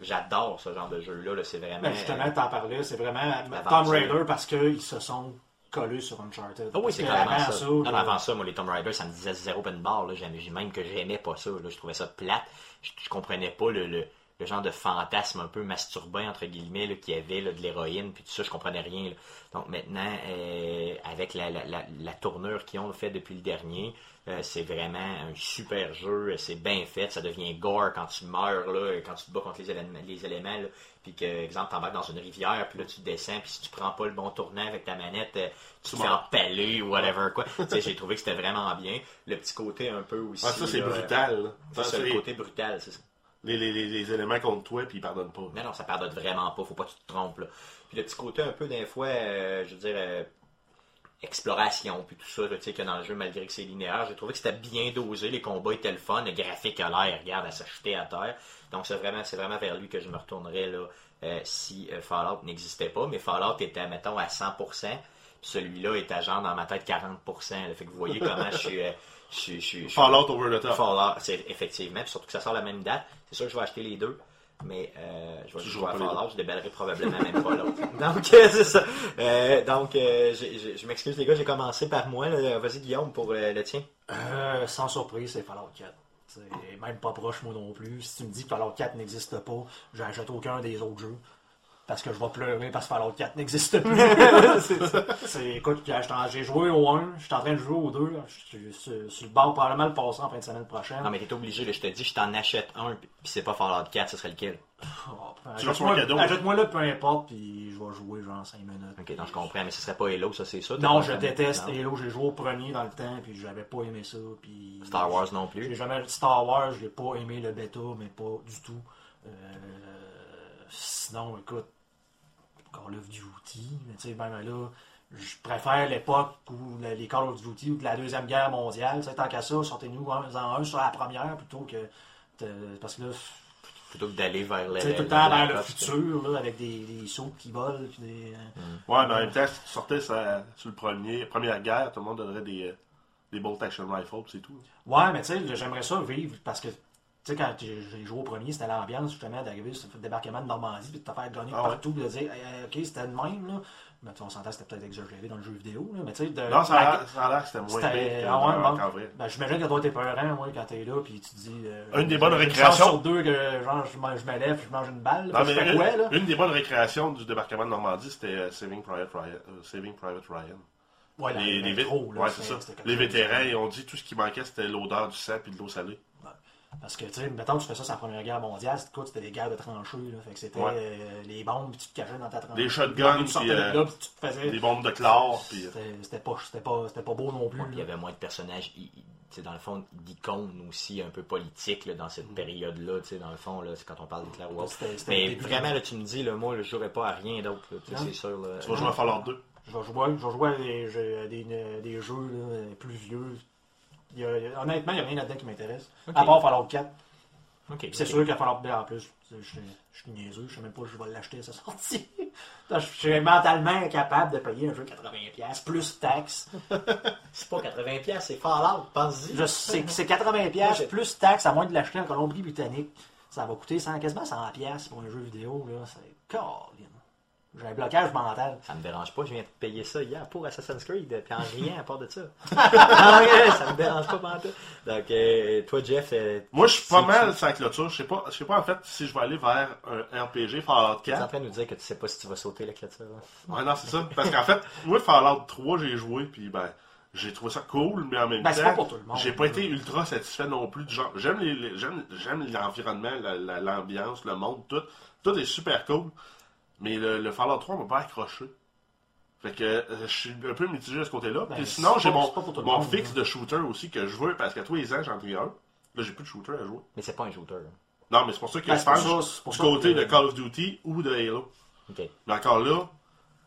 j'adore ce genre de jeu-là. là. C'est vraiment. Ben, justement, t'en parlais, c'est vraiment. Tomb Raider parce qu'ils se sont collés sur Uncharted. Ah oui, c'est avant ça. ça, Non, avant ça, moi, les Tomb Raider, ça me disait zéro open bar. Là. Même que j'aimais pas ça. Là. Je trouvais ça plate. Je, je comprenais pas le, le, le genre de fantasme un peu masturbin, entre guillemets, là, qu'il y avait là, de l'héroïne, puis tout ça, je comprenais rien. là. Donc maintenant, euh, avec la, la, la, la tournure qu'ils ont fait depuis le dernier, euh, c'est vraiment un super jeu, c'est bien fait, ça devient gore quand tu meurs, là, quand tu te bats contre les éléments, les éléments là, puis que, exemple, t'embarques dans une rivière, puis là, tu descends, puis si tu prends pas le bon tournant avec ta manette, euh, tu te fais empaler ou whatever, quoi. tu sais, j'ai trouvé que c'était vraiment bien. Le petit côté un peu aussi... Ah, ça, c'est là, brutal. là. C'est Ça, ça, le c'est côté brutal, c'est ça. Les, éléments contre toi, puis ils pardonnent pas. Mais non, ça pardonne vraiment pas, faut pas que tu te trompes. Puis le petit côté un peu des fois, euh, je veux dire, euh, exploration, puis tout ça, tu sais, a dans le jeu, malgré que c'est linéaire, j'ai trouvé que c'était bien dosé, les combats étaient le fun, le graphique a l'air, regarde, à s'acheter à terre. Donc c'est vraiment, c'est vraiment vers lui que je me retournerais là, euh, si Fallout n'existait pas. Mais Fallout était, mettons, à 100%, puis celui-là était genre dans ma tête 40%. là. Fait que vous voyez comment je suis... je je je Fallout over the top. Fallout, c'est effectivement, puis surtout que ça sort la même date. C'est sûr que je vais acheter les deux, mais euh, je vais jouer à Fallout, je déballerai probablement même pas l'autre. Donc, euh, c'est ça. Euh, donc, euh, je m'excuse les gars, j'ai commencé par moi. Vas-y Guillaume pour le tien. Euh, sans surprise, c'est Fallout 4. C'est même pas proche, moi non plus. Si tu me dis que Fallout 4 n'existe pas, j'achète aucun des autres jeux. Parce que je vais pleurer parce que Fallout 4 n'existe plus. c'est ça. C'est- écoute, j'ai j'ai joué au 1, je suis en train de jouer au 2. Je suis sur, le bord, probablement le passer en fin de semaine prochaine. Non, mais t'es obligé, là, je te dis, je t'en achète un, puis c'est pas Fallout 4, ce serait lequel? Oh, Tu reçois un Achète-moi cadeau. achète-moi là, peu importe, puis je vais jouer genre 5 minutes. Ok, donc je comprends, mais ce serait pas Halo, ça c'est ça? Non, je déteste non. Halo. J'ai joué au premier dans le temps, puis j'avais pas aimé ça. Puis Star Wars non J'ai plus. jamais Star Wars, j'ai pas aimé le bêta, mais pas du tout. Euh, sinon, écoute, Call of Duty, mais tu sais, ben là, je préfère l'époque où le- les Call of Duty ou de la Deuxième Guerre mondiale, tu sais, tant qu'à ça, sortez-nous un en un sur la première plutôt que. de- Parce que là, Plutôt que d'aller vers le. tu sais, tout le temps vers le futur, là, avec des, des sauts qui volent, puis des. euh, Ouais, mais en même temps, si tu sortais ça- sur le premier, première guerre, tout le monde donnerait des, euh, des bolt action rifles, c'est tout. Ouais, mais tu sais, j'aimerais ça vivre parce que, tu sais, quand j'ai joué au premier, c'était l'ambiance justement d'arriver sur le débarquement de Normandie puis de te faire gagner Ah ouais. partout puis de dire, Hey, ok, c'était de même, là. Mais on s'entend, c'était peut-être exagéré dans le jeu vidéo, là. Mais tu sais, de. Non, ça a la- l'air- que c'était moins c'était- pire ah ouais, vrai. Ben, j'imagine que toi, t'es peurant, moi, quand t'es là, puis tu dis. euh, Une des bonnes récréations. sur deux que, genre, je, me- je me lève, je mange une balle. Non, là, mais je fais une, quoi, là? une des bonnes récréations du débarquement de Normandie, c'était euh, Saving, Private Ryan, euh, Saving Private Ryan. Ouais, les, là, ouais, ça. les vétérans, ils ont dit tout ce qui manquait, c'était l'odeur du sang et de l'eau salée. Parce que, tu sais, mettons, tu fais ça sur la Première Guerre mondiale, c'était quoi? C'était des guerres de tranchées, là. Fait que c'était Ouais. euh, les bombes, puis tu te cachais dans ta tranchée. Des shotguns, Puis de euh, là, puis tu te faisais. Des bombes de chlore, puis... euh, C'était pas, c'était pas, c'était pas beau non plus. Il y avait moins de personnages, sais, dans le fond, d'icônes aussi un peu politiques là, dans cette période-là, tu sais, dans le fond, là, c'est quand on parle d'Hitler ou autre. C'était- c'était Mais le vraiment, là, tu me dis, là, moi, je jouerais pas à rien d'autre, tu sais, c'est sûr. Là. Tu vas jouer à Fallout 2. Je vais jouer, je vais jouer à des, jeux- à des, des jeux là, plus vieux. Y a- honnêtement, il n'y a rien là-dedans qui m'intéresse. À part Fallout 4. Ok, Puis C'est ok. sûr qu'à Fallout 2 en plus, je, je, je suis niaiseux, je sais même pas si je vais l'acheter à sa sortie. Je suis mentalement incapable de payer un jeu 80$ plus taxes. C'est pas 80$, c'est Fallout, pense-y. C'est 80$ plus taxes, à moins de l'acheter en Colombie-Britannique. Ça va coûter 100, quasiment 100$ pour un jeu vidéo. là. C'est. J'ai un blocage mental. Ça me dérange pas, je viens de payer ça hier pour Assassin's Creed, puis en rien à part de ça. Ah, ça me dérange pas pantoute. Donc, euh, toi, Jeff, euh, Moi, je suis pas mal sans clôture. Je sais pas, je sais pas en fait si je vais aller vers un RPG Fallout tu es en 4. train de nous dire que tu sais pas si tu vas sauter la clôture. là. Ouais, non, c'est ça. Parce qu'en fait, moi, Fallout 3, j'ai joué, puis ben, j'ai trouvé ça cool, mais en même Ben, c'est temps, pas pour tout le monde. j'ai pas été ultra satisfait non plus du genre. J'aime les, les- j'aime, j'aime l'environnement, la- la- l'ambiance, le monde, tout. Tout est super cool. Mais le, le Fallout 3 m'a pas accroché. Fait que euh, je suis un peu mitigé de ce côté-là. Ben, Puis sinon, j'ai mon, mon monde, fixe hein. de shooter aussi que je veux parce qu'à tous les ans, j'en ai un. Là, j'ai plus de shooter à jouer. Mais c'est pas un shooter. là. Non, mais c'est pour ça que Ben, je pense ça- c'est pour du ça côté que- de Call of Duty ou de Halo. Ok. Mais encore là,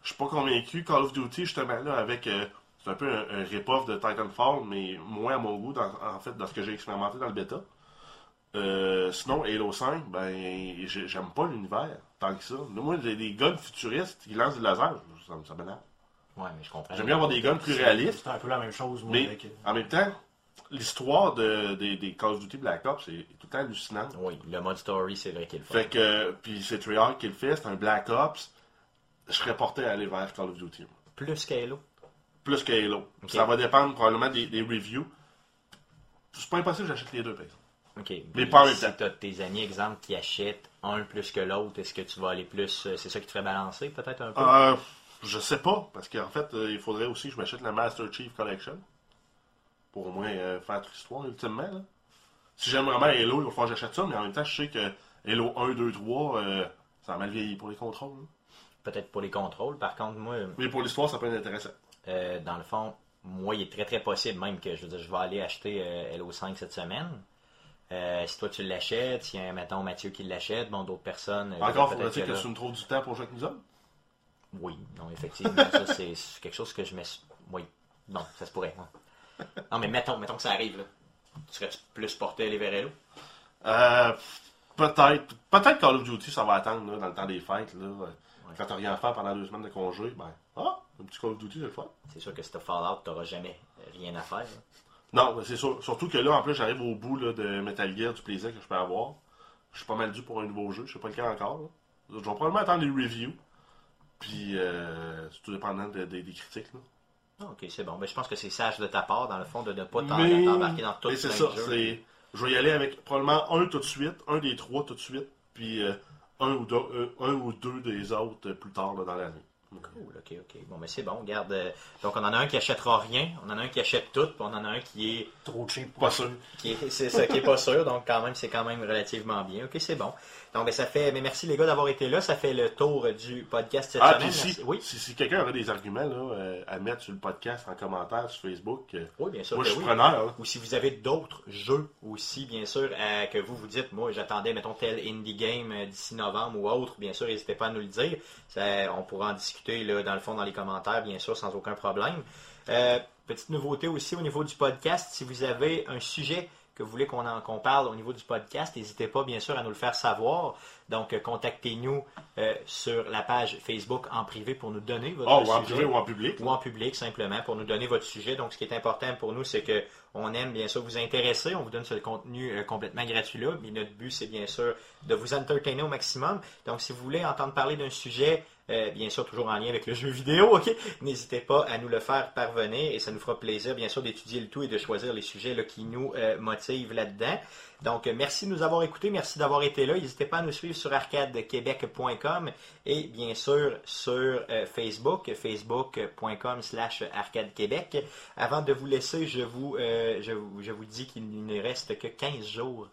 je suis pas convaincu. Call of Duty, justement, là, avec. euh, c'est un peu un, un rip-off de Titanfall, mais moins à mon goût, dans- en fait, dans ce que j'ai expérimenté dans le bêta. Euh, sinon, Halo 5, ben, j'ai- j'aime pas l'univers tant que ça. Moi, j'ai des guns futuristes qui lancent du laser, ça, me- ça m'énerve. Ouais, mais je comprends. J'aime bien avoir des guns plus réalistes, C'est un peu la même chose, moi, mais avec. euh, en même temps, l'histoire de, des, des Call of Duty Black Ops est tout le temps hallucinante. Oui, le mode story, c'est vrai qu'il le Fait que, puis c'est Treyarch qui le fait, c'est un Black Ops. Je serais porté à aller vers Call of Duty. Plus qu'Halo. plus que Halo. Ok. Ça va dépendre probablement des, des reviews. C'est pas impossible que j'achète les deux, par exemple. OK. Même si tu as tes amis, exemple, qui achètent un plus que l'autre, est-ce que tu vas aller plus. euh, C'est ça qui te ferait balancer, peut-être un peu? Euh, je sais pas, parce qu'en fait, euh, il faudrait aussi que je m'achète la Master Chief Collection. Pour au moins euh, faire toute l'histoire, ultimement. là. Si j'aime vraiment Halo, il va falloir que j'achète ça, mais en même temps, je sais que Halo 1, 2, 3, euh, ça a mal vieilli pour les contrôles. là. Peut-être pour les contrôles. Par contre, moi, Mais pour l'histoire, ça peut être intéressant. euh, dans le fond, moi, il est très très possible même que je veux dire, je vais aller acheter euh, LO5 cette semaine. Euh, si toi tu l'achètes, s'il y a, mettons, Mathieu qui l'achète, bon, d'autres personnes. euh, Encore, faudrait-il que que tu me trouves du temps pour jouer avec nous autres? Oui, non, effectivement, ça c'est quelque chose que je mets. Oui, non, ça se pourrait. ouais. Non, mais mettons, mettons que ça arrive, là. Tu serais plus porté à aller vers? Euh, peut-être. Peut-être Call of Duty, ça va attendre là, dans le temps des fêtes. Là, Euh, Quand t'as rien à faire pendant deux semaines de congé, ben, ah, un petit Call of Duty, c'est le fun. C'est sûr que si t'as Fallout, t'auras jamais rien à faire. là. Non, mais c'est sûr. Surtout que là, en plus, j'arrive au bout là, de Metal Gear, du plaisir que je peux avoir. Je suis pas mal dû pour un nouveau jeu. Je sais pas lequel encore. là. Je vais probablement attendre les reviews. Puis, euh, c'est tout dépendant de- de- des critiques. Là. Ah, ok, c'est bon. Ben, je pense que c'est sage de ta part, dans le fond, de ne pas Mais- t'embarquer dans tout Mais c'est ça. Je vais y aller avec probablement un tout de suite, un des trois tout de suite, puis euh, un, ou deux, euh, un ou deux des autres euh, plus tard là, dans l'année. Cool, ok, ok. Bon, mais c'est bon, regarde. euh, donc, on en a un qui achètera rien, on en a un qui achète tout, puis on en a un qui est Trop cheap. Pas sûr. qui est, c'est ça qui est pas sûr, donc quand même, c'est quand même relativement bien. Ok, c'est bon. Donc, ben, ça fait, mais merci les gars d'avoir été là. Ça fait le tour du podcast cette Ah, semaine. puis si, Merci. Oui, si, si quelqu'un aurait des arguments là, euh, à mettre sur le podcast en commentaire sur Facebook, euh, oui, bien sûr. moi que je suis oui. preneur. là. Ou si vous avez d'autres jeux aussi, bien sûr, euh, que vous vous dites, moi j'attendais, mettons, tel indie game euh, d'ici novembre ou autre, bien sûr, n'hésitez pas à nous le dire. Ça, on pourra en discuter là, dans le fond, dans les commentaires, bien sûr, sans aucun problème. Euh, petite nouveauté aussi au niveau du podcast, si vous avez un sujet que vous voulez qu'on en- qu'on parle au niveau du podcast, n'hésitez pas, bien sûr, à nous le faire savoir. Donc, euh, contactez-nous euh, sur la page Facebook en privé pour nous donner votre Oh, ou en sujet privé ou en public. ou en public simplement pour nous donner votre sujet. Donc, ce qui est important pour nous, c'est que on aime bien sûr vous intéresser. On vous donne ce contenu euh, complètement gratuit là. Mais notre but, c'est bien sûr de vous entertainer au maximum. Donc, si vous voulez entendre parler d'un sujet, euh, bien sûr toujours en lien avec le jeu vidéo, ok, n'hésitez pas à nous le faire parvenir et ça nous fera plaisir, bien sûr, d'étudier le tout et de choisir les sujets qui nous euh, motivent là-dedans. Donc, euh, merci de nous avoir écoutés, merci d'avoir été là. N'hésitez pas à nous suivre sur arcadequebec.com et bien sûr sur Facebook, facebook.com slash arcadequebec. Avant de vous laisser, je vous, je, vous- je vous dis qu'il ne reste que 15 jours,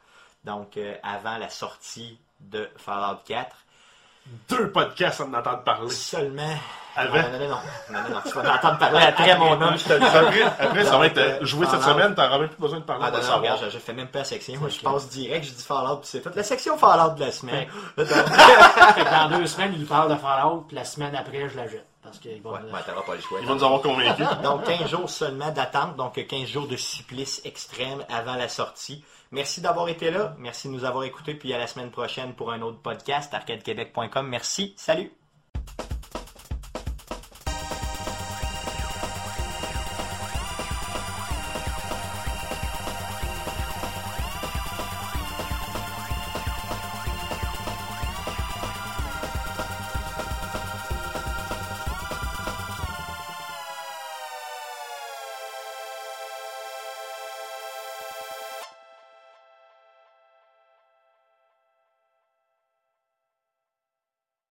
donc avant la sortie de Fallout 4. Deux podcasts à en entendre parler. Seulement... Non, non, non, non, tu vas m'entendre parler après mon homme, je te le dis. Après, après, ça va être euh, Donc, joué euh, cette Fallout. semaine, t'auras même plus besoin de parler Ah on non, non, regarde, je, fais même pas la section. Moi, je passe direct, je dis Fallout, puis c'est toute la section Fallout de la semaine. Fait dans deux semaines, il parle de Fallout, puis la semaine après, je la jette. Parce qu'il va. ouais, pas le choix. Ils vont nous avoir convaincus. Donc, 15 jours seulement d'attente, donc 15 jours de supplice extrême avant la sortie. Merci d'avoir été là, merci de nous avoir écoutés, puis à la semaine prochaine pour un autre podcast, arcadequebec.com. Merci, salut!